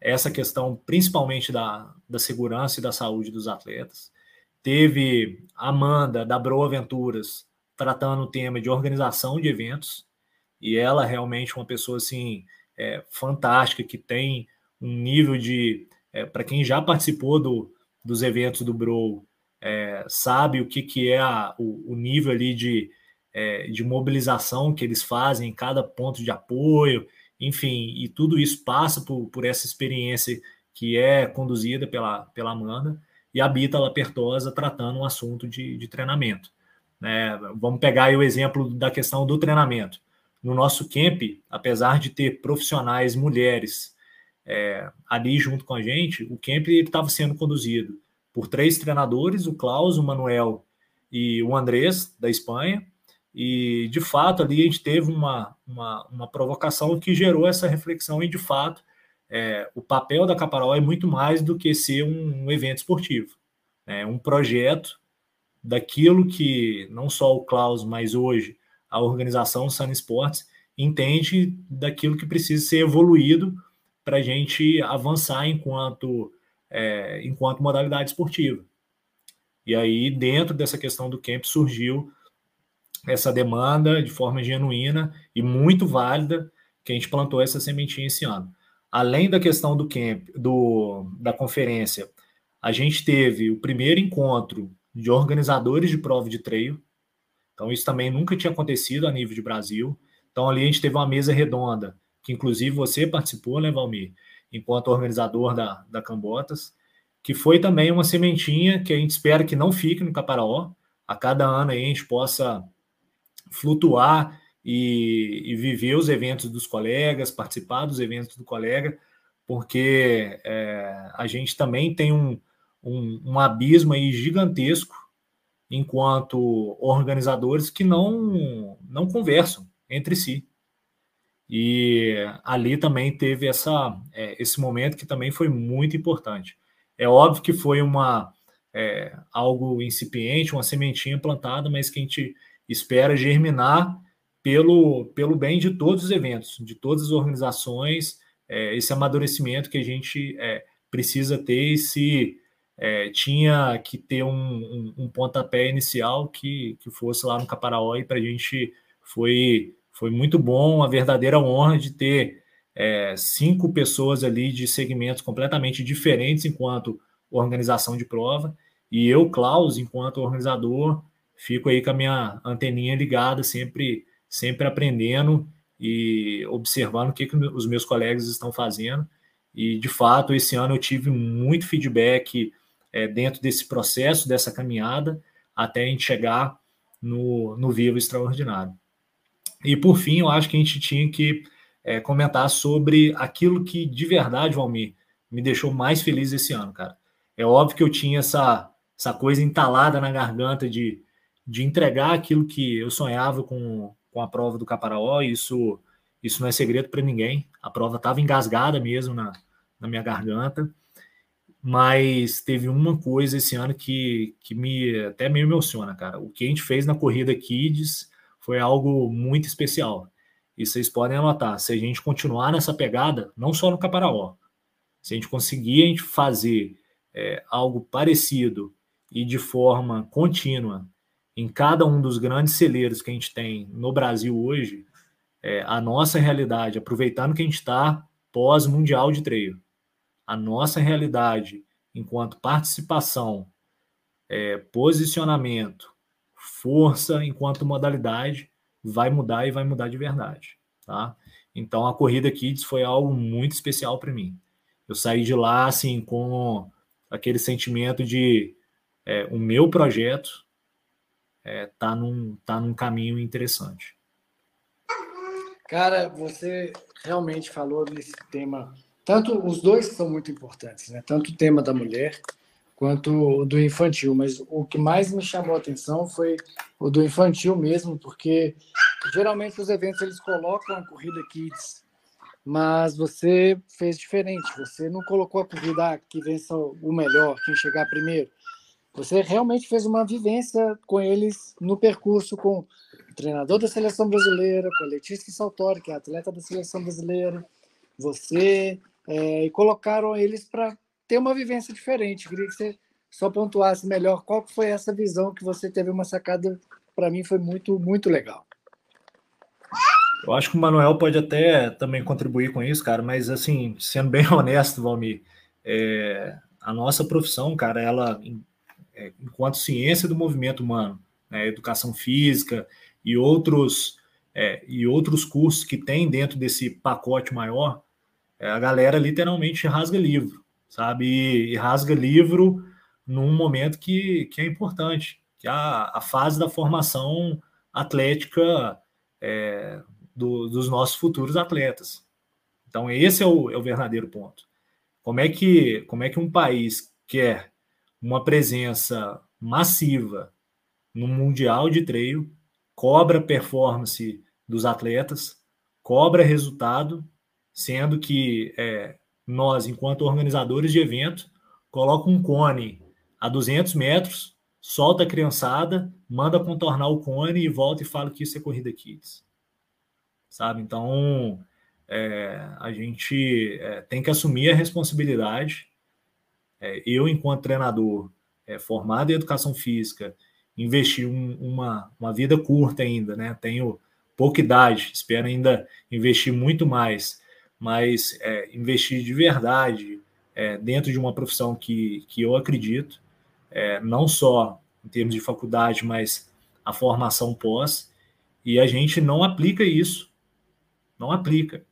Essa questão, principalmente da, da segurança e da saúde dos atletas. Teve a Amanda, da Bro Aventuras, tratando o tema de organização de eventos. E ela realmente uma pessoa assim, é, fantástica, que tem um nível de. É, Para quem já participou do, dos eventos do Bro, é, sabe o que, que é a, o, o, nível ali de, é, de mobilização que eles fazem em cada ponto de apoio, enfim, e tudo isso passa por, por essa experiência que é conduzida pela, pela Amanda e a Bita Lapertosa tratando um assunto de, de treinamento. Né? Vamos pegar o exemplo da questão do treinamento. No nosso camp, apesar de ter profissionais mulheres é, ali junto com a gente, o camp estava sendo conduzido por três treinadores, o Klaus, o Manuel e o Andrés, da Espanha. E, de fato, ali a gente teve uma, uma, uma provocação que gerou essa reflexão e, de fato, é, o papel da Caparol é muito mais do que ser um, um evento esportivo. É um projeto daquilo que não só o Klaus, mas hoje a organização Sun Sports entende daquilo que precisa ser evoluído para a gente avançar enquanto é, enquanto modalidade esportiva. E aí, dentro dessa questão do camp, surgiu essa demanda de forma genuína e muito válida que a gente plantou essa sementinha esse ano. Além da questão do camp, do, da conferência, a gente teve o primeiro encontro de organizadores de prova de treino. Então, isso também nunca tinha acontecido a nível de Brasil. Então, ali a gente teve uma mesa redonda, que inclusive você participou, né, Valmir? Enquanto organizador da, da Cambotas, que foi também uma sementinha que a gente espera que não fique no Caparaó. A cada ano a gente possa flutuar e, e, viver os eventos dos colegas, participar dos eventos do colega, porque é, a gente também tem um, um, um abismo aí gigantesco enquanto organizadores que não, não conversam entre si. E ali também teve essa, é, esse momento que também foi muito importante. É óbvio que foi uma é, algo incipiente, uma sementinha plantada, mas que a gente espera germinar pelo, pelo bem de todos os eventos, de todas as organizações, é, esse amadurecimento que a gente é, precisa ter e se é, tinha que ter um, um, um, pontapé inicial que, que fosse lá no Caparaó e para a gente foi foi muito bom, uma verdadeira honra de ter é, cinco pessoas ali de segmentos completamente diferentes enquanto organização de prova. E eu, Klaus, enquanto organizador, fico aí com a minha anteninha ligada, sempre, sempre aprendendo e observando o que, que os meus colegas estão fazendo. E, de fato, esse ano eu tive muito feedback é, dentro desse processo, dessa caminhada, até a gente chegar no, no Vivo Extraordinário. E por fim, eu acho que a gente tinha que é, comentar sobre aquilo que de verdade, Valmir, me deixou mais feliz esse ano, cara. É óbvio que eu tinha essa, essa coisa entalada na garganta de, de entregar aquilo que eu sonhava com, com a prova do Caparaó, isso, isso não é segredo para ninguém. A prova estava engasgada mesmo na, na minha garganta, mas teve uma coisa esse ano que, que me até me emociona, cara. O que a gente fez na corrida Kids foi algo muito especial. E vocês podem anotar, se a gente continuar nessa pegada, não só no Caparaó, se a gente conseguir a gente fazer é, algo parecido e de forma contínua em cada um dos grandes celeiros que a gente tem no Brasil hoje, é, a nossa realidade, aproveitando que a gente está pós-mundial de treino, a nossa realidade enquanto participação, é, posicionamento, força enquanto modalidade vai mudar e vai mudar de verdade, tá? Então a corrida Kids foi algo muito especial para mim. Eu saí de lá assim com aquele sentimento de é, o meu projeto é, tá num tá num caminho interessante. Cara, você realmente falou nesse tema. Tanto os dois são muito importantes, né? Tanto o tema da mulher quanto o do infantil, mas o que mais me chamou a atenção foi o do infantil mesmo, porque geralmente os eventos eles colocam a corrida kids mas você fez diferente. Você não colocou a corrida ah, que vença o melhor, quem chegar primeiro. Você realmente fez uma vivência com eles no percurso, com o treinador da seleção brasileira, com a Letícia Saltori, que é atleta da seleção brasileira, você, é, e colocaram eles para ter uma vivência diferente. Queria que você só pontuasse melhor qual foi essa visão que você teve uma sacada, para mim foi muito, muito legal. Eu acho que o Manuel pode até também contribuir com isso, cara, mas assim, sendo bem honesto, Valmir, é, a nossa profissão, cara, ela, é, enquanto ciência do movimento humano, né, educação física e outros, é, e outros cursos que tem dentro desse pacote maior, é, a galera literalmente rasga livro, sabe? E, e, rasga livro num momento que, que é importante, que é a, a fase da formação atlética é, do, dos nossos futuros atletas. Então, esse é o, é o verdadeiro ponto. Como é, que, como é que um país quer uma presença massiva no Mundial de Treino, cobra performance dos atletas, cobra resultado, sendo que é, nós, enquanto organizadores de evento, coloca um cone a 200 metros, solta a criançada, manda contornar o cone e volta e fala que isso é corrida kids sabe? Então, é, a gente é, tem que assumir a responsabilidade. É, eu, enquanto treinador é, formado em educação física, investi um, uma, uma vida curta ainda, né? Tenho pouca idade, espero ainda investir muito mais, mas é, investir de verdade é, dentro de uma profissão que, que eu acredito, não só em termos de faculdade, mas a formação pós, e a gente não aplica isso não aplica.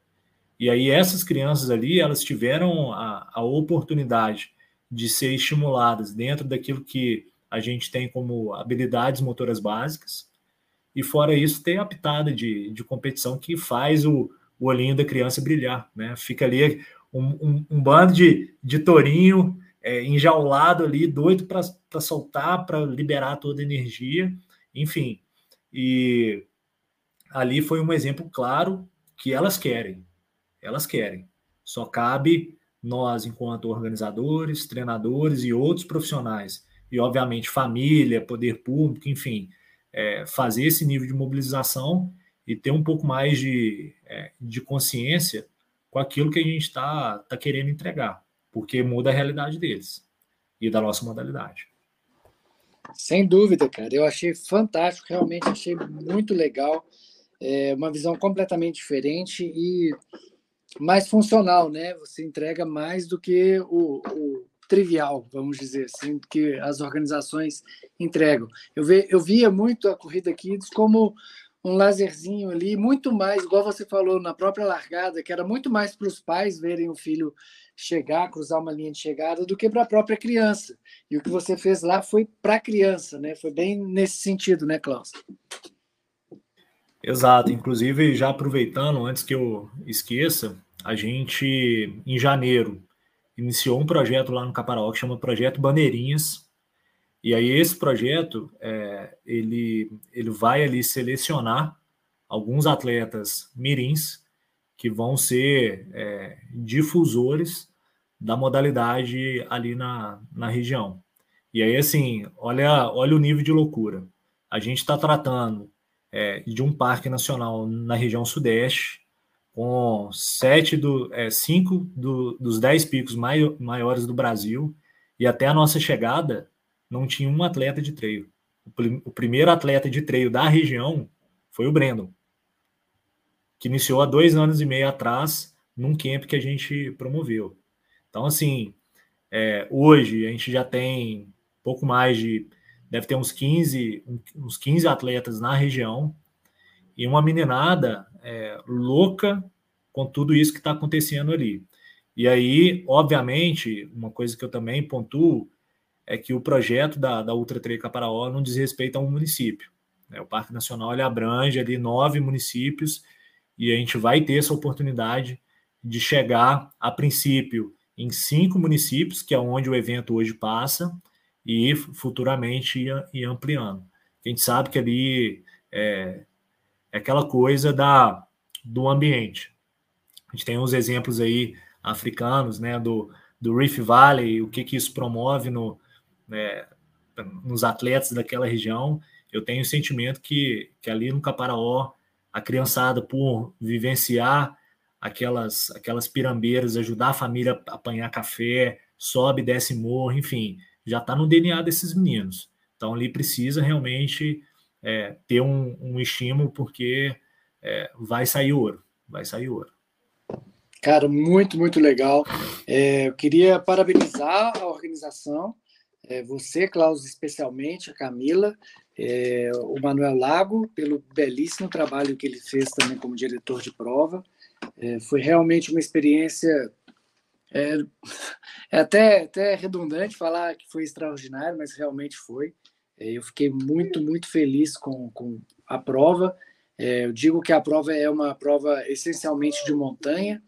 E aí essas crianças ali, elas tiveram a, a oportunidade de ser estimuladas dentro daquilo que a gente tem como habilidades motoras básicas, e fora isso, tem a pitada de, de competição que faz o, o olhinho da criança brilhar, né? Fica ali um, um, um bando de, de tourinho é, enjaulado ali, doido para soltar, para liberar toda a energia, enfim. E ali foi um exemplo claro que elas querem. Elas querem. Só cabe nós, enquanto organizadores, treinadores e outros profissionais, e obviamente família, poder público, enfim, é, fazer esse nível de mobilização e ter um pouco mais de, é, de consciência com aquilo que a gente está tá querendo entregar, porque muda a realidade deles e da nossa modalidade. Sem dúvida, cara. Eu achei fantástico, realmente achei muito legal é uma visão completamente diferente e mais funcional, né? Você entrega mais do que o, o trivial, vamos dizer assim, que as organizações entregam. Eu, ve, eu via muito a Corrida Kids como um laserzinho ali, muito mais, igual você falou na própria largada, que era muito mais para os pais verem o filho chegar, cruzar uma linha de chegada, do que para a própria criança. E o que você fez lá foi para a criança, né? Foi bem nesse sentido, né, Klaus? Exato, inclusive já aproveitando, antes que eu esqueça, a gente em janeiro iniciou um projeto lá no Caparaó que chama Projeto Bandeirinhas. E aí esse projeto é, ele, ele vai ali selecionar alguns atletas mirins que vão ser é, difusores da modalidade ali na, na região. E aí, assim, olha, olha o nível de loucura. A gente está tratando é, de um parque nacional na região sudeste, com sete do, é, cinco do, dos dez picos mai, maiores do Brasil, e até a nossa chegada não tinha um atleta de treino. O, primeiro atleta de treino da região foi o Brandon, que iniciou há dois anos e meio atrás num camp que a gente promoveu. Então, assim, é, hoje a gente já tem pouco mais de deve ter uns 15, uns 15 atletas na região e uma meninada é, louca com tudo isso que está acontecendo ali. E aí, obviamente, uma coisa que eu também pontuo é que o projeto da, da Ultra Trail Caparaó não diz respeito a um município. Né? O Parque Nacional ele abrange ali nove municípios e a gente vai ter essa oportunidade de chegar, a princípio, em cinco municípios, que é onde o evento hoje passa, e futuramente ir, ir ampliando. A gente sabe que ali é, é aquela coisa da, do ambiente. A gente tem uns exemplos aí africanos, né, do, do Rift Valley, o que, que isso promove no, né, nos atletas daquela região. Eu tenho o sentimento que, que ali no Caparaó, a criançada, por vivenciar aquelas, aquelas pirambeiras, ajudar a família a apanhar café, sobe, desce morro, enfim, já está no DNA desses meninos. Então ali precisa realmente é, ter um, um, estímulo, porque é, vai sair ouro, vai sair ouro. Cara, muito, muito legal. É, eu queria parabenizar a organização, é, você, Klaus, especialmente, a Camila, é, o Manuel Lago, pelo belíssimo trabalho que ele fez também como diretor de prova. É, foi realmente uma experiência. É, é, até, até redundante falar que foi extraordinário, mas realmente foi. É, eu fiquei muito, muito feliz com, com a prova. É, eu digo que a prova é uma prova essencialmente de montanha,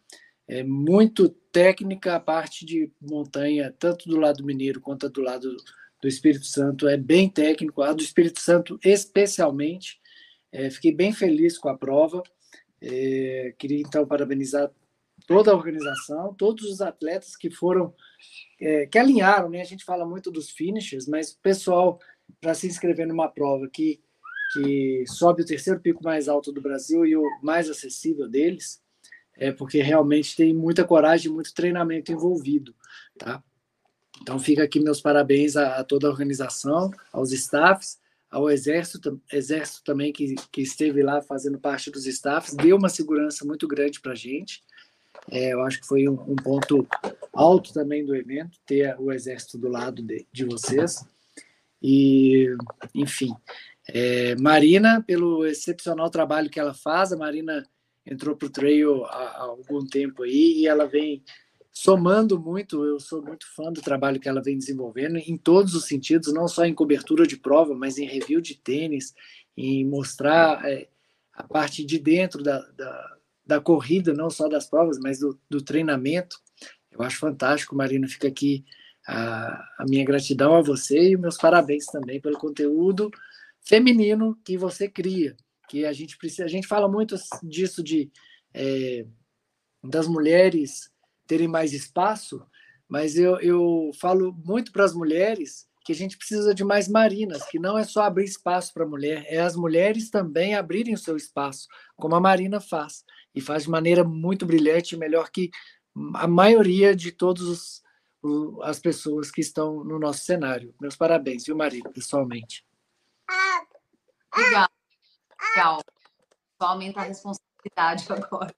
é muito técnica a parte de montanha, tanto do lado mineiro quanto do lado do Espírito Santo, é bem técnico, a do Espírito Santo especialmente. É, fiquei bem feliz com a prova. É, queria então parabenizar toda a organização, todos os atletas que foram, é, que alinharam, né? A gente fala muito dos finishes, mas o pessoal para se inscrever numa prova que, que sobe o terceiro pico mais alto do Brasil e o mais acessível deles, é porque realmente tem muita coragem, muito treinamento envolvido, tá? Então fica aqui meus parabéns a, a toda a organização, aos staffs, ao exército, exército também que, que esteve lá fazendo parte dos staffs, deu uma segurança muito grande para a gente. É, eu acho que foi um, um, ponto alto também do evento ter o exército do lado de, de vocês. E, enfim, é, Marina, pelo excepcional trabalho que ela faz, a Marina entrou para o trail há, há, algum tempo aí e ela vem somando muito. Eu sou muito fã do trabalho que ela vem desenvolvendo em todos os sentidos, não só em cobertura de prova, mas em review de tênis, em mostrar é, a parte de dentro da, da, da, corrida, não só das provas, mas do, do treinamento. Eu acho fantástico, Marina. Fica aqui a, a minha gratidão a você e meus parabéns também pelo conteúdo feminino que você cria. Que a gente precisa, a gente fala muito disso de é, das mulheres terem mais espaço, mas eu, eu falo muito para as mulheres que a gente precisa de mais marinas, que não é só abrir espaço para a mulher, é as mulheres também abrirem o seu espaço, como a Marina faz, e faz de maneira muito brilhante, melhor que a maioria de todos os as pessoas que estão no nosso cenário. Meus parabéns, viu, Maria, pessoalmente. Legal. Legal. Só aumenta a responsabilidade agora.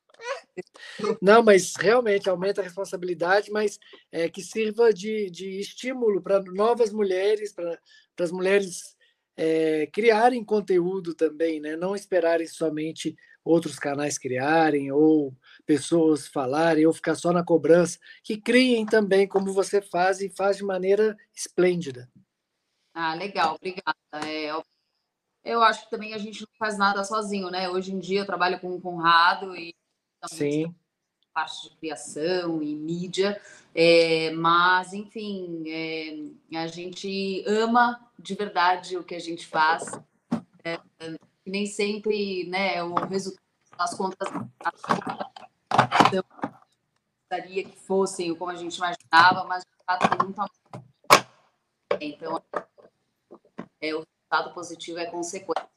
Não, mas realmente aumenta a responsabilidade, mas é, que sirva de, de estímulo para novas mulheres, para as mulheres é, criarem conteúdo também, né? não esperarem somente outros canais criarem ou pessoas falarem ou ficar só na cobrança, que criem também como você faz e faz de maneira esplêndida. Ah, legal, obrigada. É, eu acho que também a gente não faz nada sozinho, né? Hoje em dia eu trabalho com o Conrado e Sim. parte de criação e mídia, é, mas enfim, é, a gente ama de verdade o que a gente faz. É, nem sempre, né, o resultado das contas gostaria que fossem como a gente imaginava, mas de fato tem muito amor. Então, é, o resultado positivo é consequência,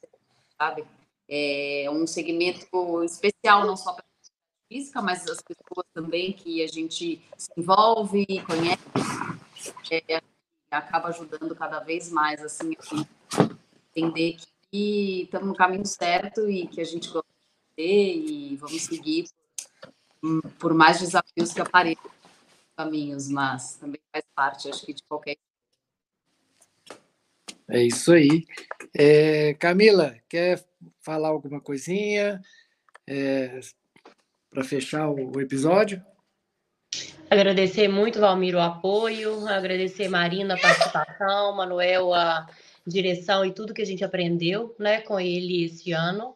sabe? É um segmento especial, não só para a física, mas as pessoas também que a gente se envolve, conhece, é, acaba ajudando cada vez mais, assim, entender que estamos no caminho certo e que a gente gosta de e vamos seguir por mais desafios que apareçam caminhos, mas também faz parte, acho que de qualquer. É isso aí. É, Camila, quer falar alguma coisinha é, para fechar o, episódio? Agradecer muito, Valmir, o apoio, agradecer Marina a participação, Manuel a direção e tudo que a gente aprendeu né, com ele esse ano.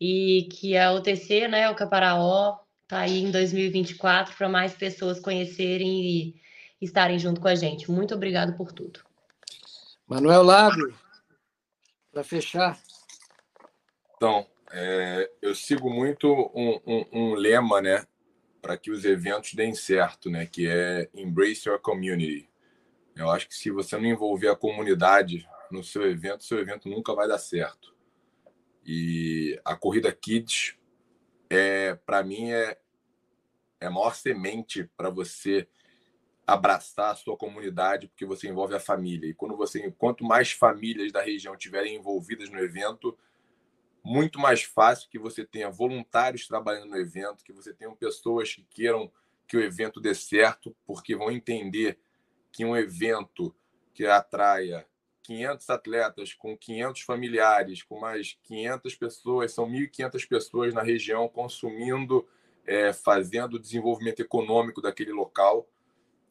E que a UTC, né, o Caparaó, tá aí em 2024 para mais pessoas conhecerem e estarem junto com a gente. Muito obrigado por tudo. Manuel Lago, para fechar. Então, é, eu sigo muito um, um, um, lema, né? para que os eventos deem certo, né? Que é Embrace Your Community. Eu acho que se você não envolver a comunidade no seu evento, seu evento nunca vai dar certo. E a corrida Kids é, para mim, é, é a maior semente para você abraçar a sua comunidade, porque você envolve a família. E quando você, quanto mais famílias da região tiverem envolvidas no evento, muito mais fácil que você tenha voluntários trabalhando no evento, que você tenha pessoas que queiram que o evento dê certo, porque vão entender que um evento que atraia 500 atletas, com 500 familiares, com mais 500 pessoas, são 1.500 pessoas na região consumindo, é, fazendo o desenvolvimento econômico daquele local.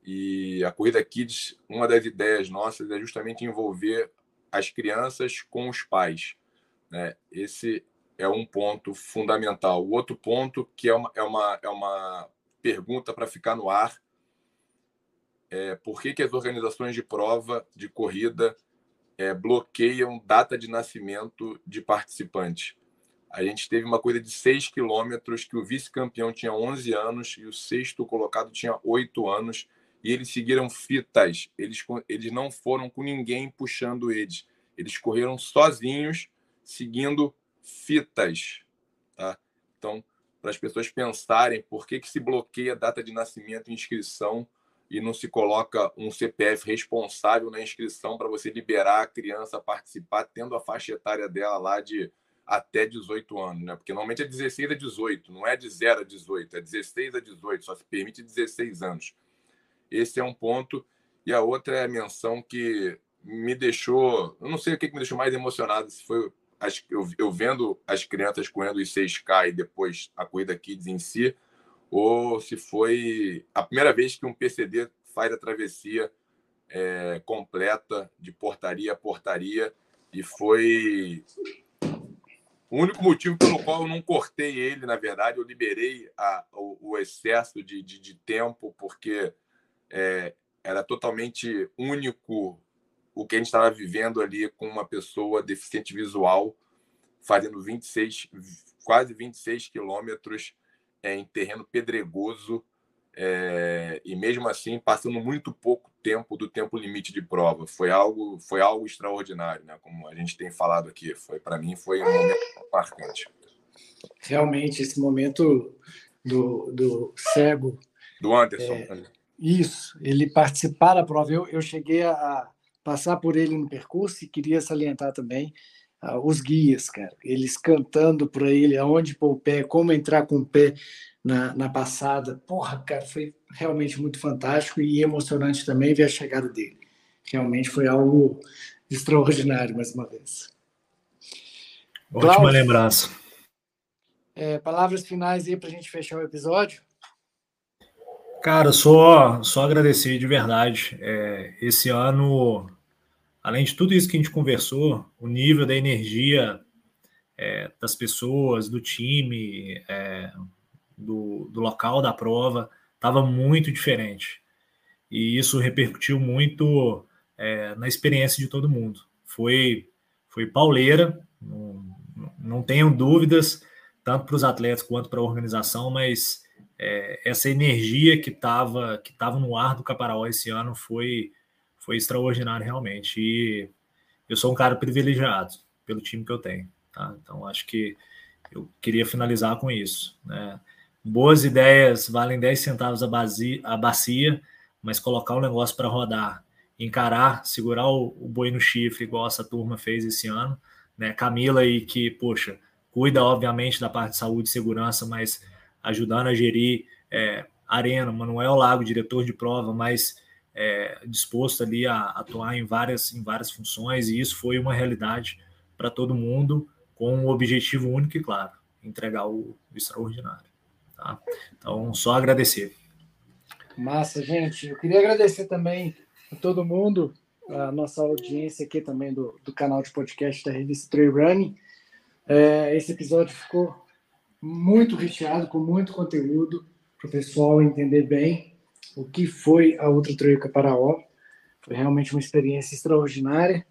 E a Corrida Kids, uma das ideias nossas é justamente envolver as crianças com os pais. Né? Esse é um ponto fundamental. O outro ponto, que é uma, é uma, é uma pergunta para ficar no ar, é por que, que as organizações de prova, de corrida, é, bloqueiam data de nascimento de participante. A gente teve uma coisa de 6 quilômetros que o vice-campeão tinha 11 anos e o sexto colocado tinha 8 anos e eles seguiram fitas. Eles, eles não foram com ninguém puxando eles. Eles correram sozinhos, seguindo fitas. Tá? Então, para as pessoas pensarem por que, que se bloqueia data de nascimento e inscrição e não se coloca um CPF responsável na inscrição para você liberar a criança a participar, tendo a faixa etária dela lá de até 18 anos, né? Porque normalmente é 16 a 18, não é de 0 a 18, é 16 a 18, só se permite 16 anos. Esse é um ponto. E a outra é a menção que me deixou, eu não sei o que me deixou mais emocionado, se foi eu, eu vendo as crianças correndo os 6K e depois a corrida Kids em si, ou se foi a primeira vez que um PCD faz a travessia é, completa de portaria a portaria e foi o único motivo pelo qual eu não cortei ele, na verdade, eu liberei a, o, o, excesso de, de, de, tempo, porque é, era totalmente único o que a gente estava vivendo ali com uma pessoa deficiente visual, fazendo 26, quase 26 quilômetros é, em terreno pedregoso é, e mesmo assim passando muito pouco tempo do tempo limite de prova. Foi algo, foi algo extraordinário, né? Como a gente tem falado aqui, foi para mim foi um momento marcante. Realmente esse momento do, do cego. Do Anderson. É, isso, ele participar da prova. Eu, eu cheguei a passar por ele no percurso e queria salientar também uh, os guias, cara. Eles cantando para ele aonde pôr o pé, como entrar com o pé na, na passada. Porra, cara, foi realmente muito fantástico e emocionante também ver a chegada dele. Realmente foi algo extraordinário, mais uma vez. Ótima Klaus, lembrança. É, palavras finais aí para a gente fechar o episódio? Cara, só, só agradecer de verdade. É, esse ano além de tudo isso que a gente conversou, o nível da energia é, das pessoas, do time, é, do, do local da prova, estava muito diferente. E isso repercutiu muito é, na experiência de todo mundo. Foi, foi pauleira, não, não tenho dúvidas, tanto para os atletas quanto para a organização, mas é, essa energia que estava que tava no ar do Caparaó esse ano foi foi extraordinário realmente. E eu sou um cara privilegiado pelo time que eu tenho. Tá? Então acho que eu queria finalizar com isso. Né? Boas ideias valem 10 centavos a, bacia, a bacia, mas colocar o negócio para rodar, encarar, segurar o, o, boi no chifre, igual essa turma fez esse ano. Né? Camila aí que, poxa, cuida obviamente da parte de saúde e segurança, mas ajudando a gerir é, Arena, Manuel Lago, diretor de prova, mas é, disposto ali a atuar em várias, em várias funções, e isso foi uma realidade para todo mundo, com um objetivo único e claro, entregar o, o extraordinário. Tá? Então, só agradecer. Massa, gente. Eu queria agradecer também a todo mundo, a nossa audiência aqui também do, do canal de podcast da revista Trail Running. É, esse episódio ficou muito recheado, com muito conteúdo, para o pessoal entender bem o que foi a Ultra Trail Caparaó. Foi realmente uma experiência extraordinária.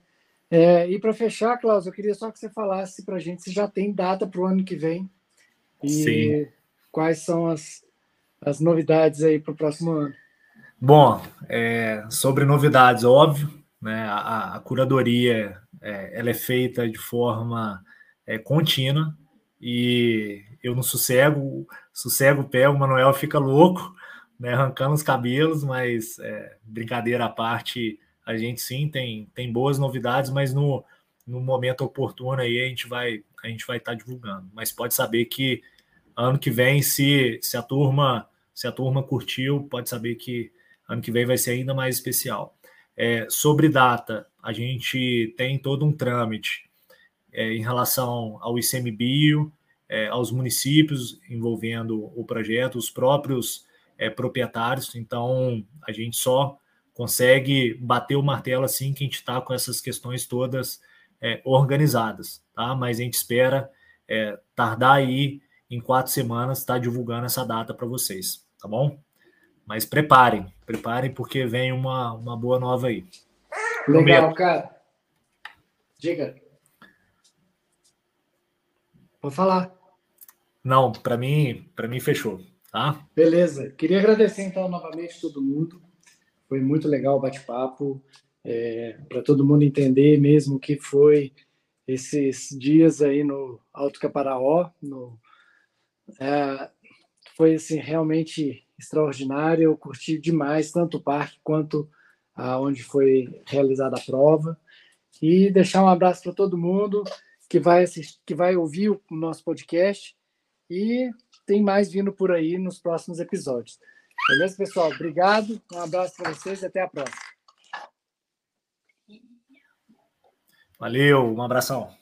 É, e para fechar, Klaus, eu queria só que você falasse para a gente se já tem data para o ano que vem e Sim. quais são as, as novidades aí para o próximo ano. Bom, é, sobre novidades, óbvio, né? A, a curadoria é, ela é feita de forma é, contínua e eu não sossego, sossego o pé, o Manuel fica louco, né, arrancando os cabelos, mas é, brincadeira à parte, a gente sim tem, tem boas novidades, mas no, no momento oportuno aí a gente vai a gente vai estar tá divulgando. Mas pode saber que ano que vem, se, se a turma se a turma curtiu, pode saber que ano que vem vai ser ainda mais especial. É, sobre data, a gente tem todo um trâmite é, em relação ao ICMBio, é, aos municípios envolvendo o projeto, os próprios é, proprietários. Então, a gente só consegue bater o martelo assim que a gente está com essas questões todas é, organizadas, tá? Mas a gente espera é, tardar aí em quatro semanas estar tá divulgando essa data para vocês, tá bom? Mas preparem, preparem porque vem uma, uma boa nova aí. Legal, Prometo. cara. Diga. Pode falar. Não, para mim, para mim fechou, tá? Beleza. Queria agradecer então novamente todo mundo. Foi muito legal o bate-papo, é, para todo mundo entender mesmo que foi esses dias aí no Alto Caparaó, no, é, foi assim realmente extraordinário. Eu curti demais tanto o parque quanto aonde foi realizada a prova. E deixar um abraço para todo mundo que vai assistir, que vai ouvir o nosso podcast e tem mais vindo por aí nos próximos episódios. Beleza, pessoal? Obrigado, um abraço para vocês e até a próxima. Valeu, um abração.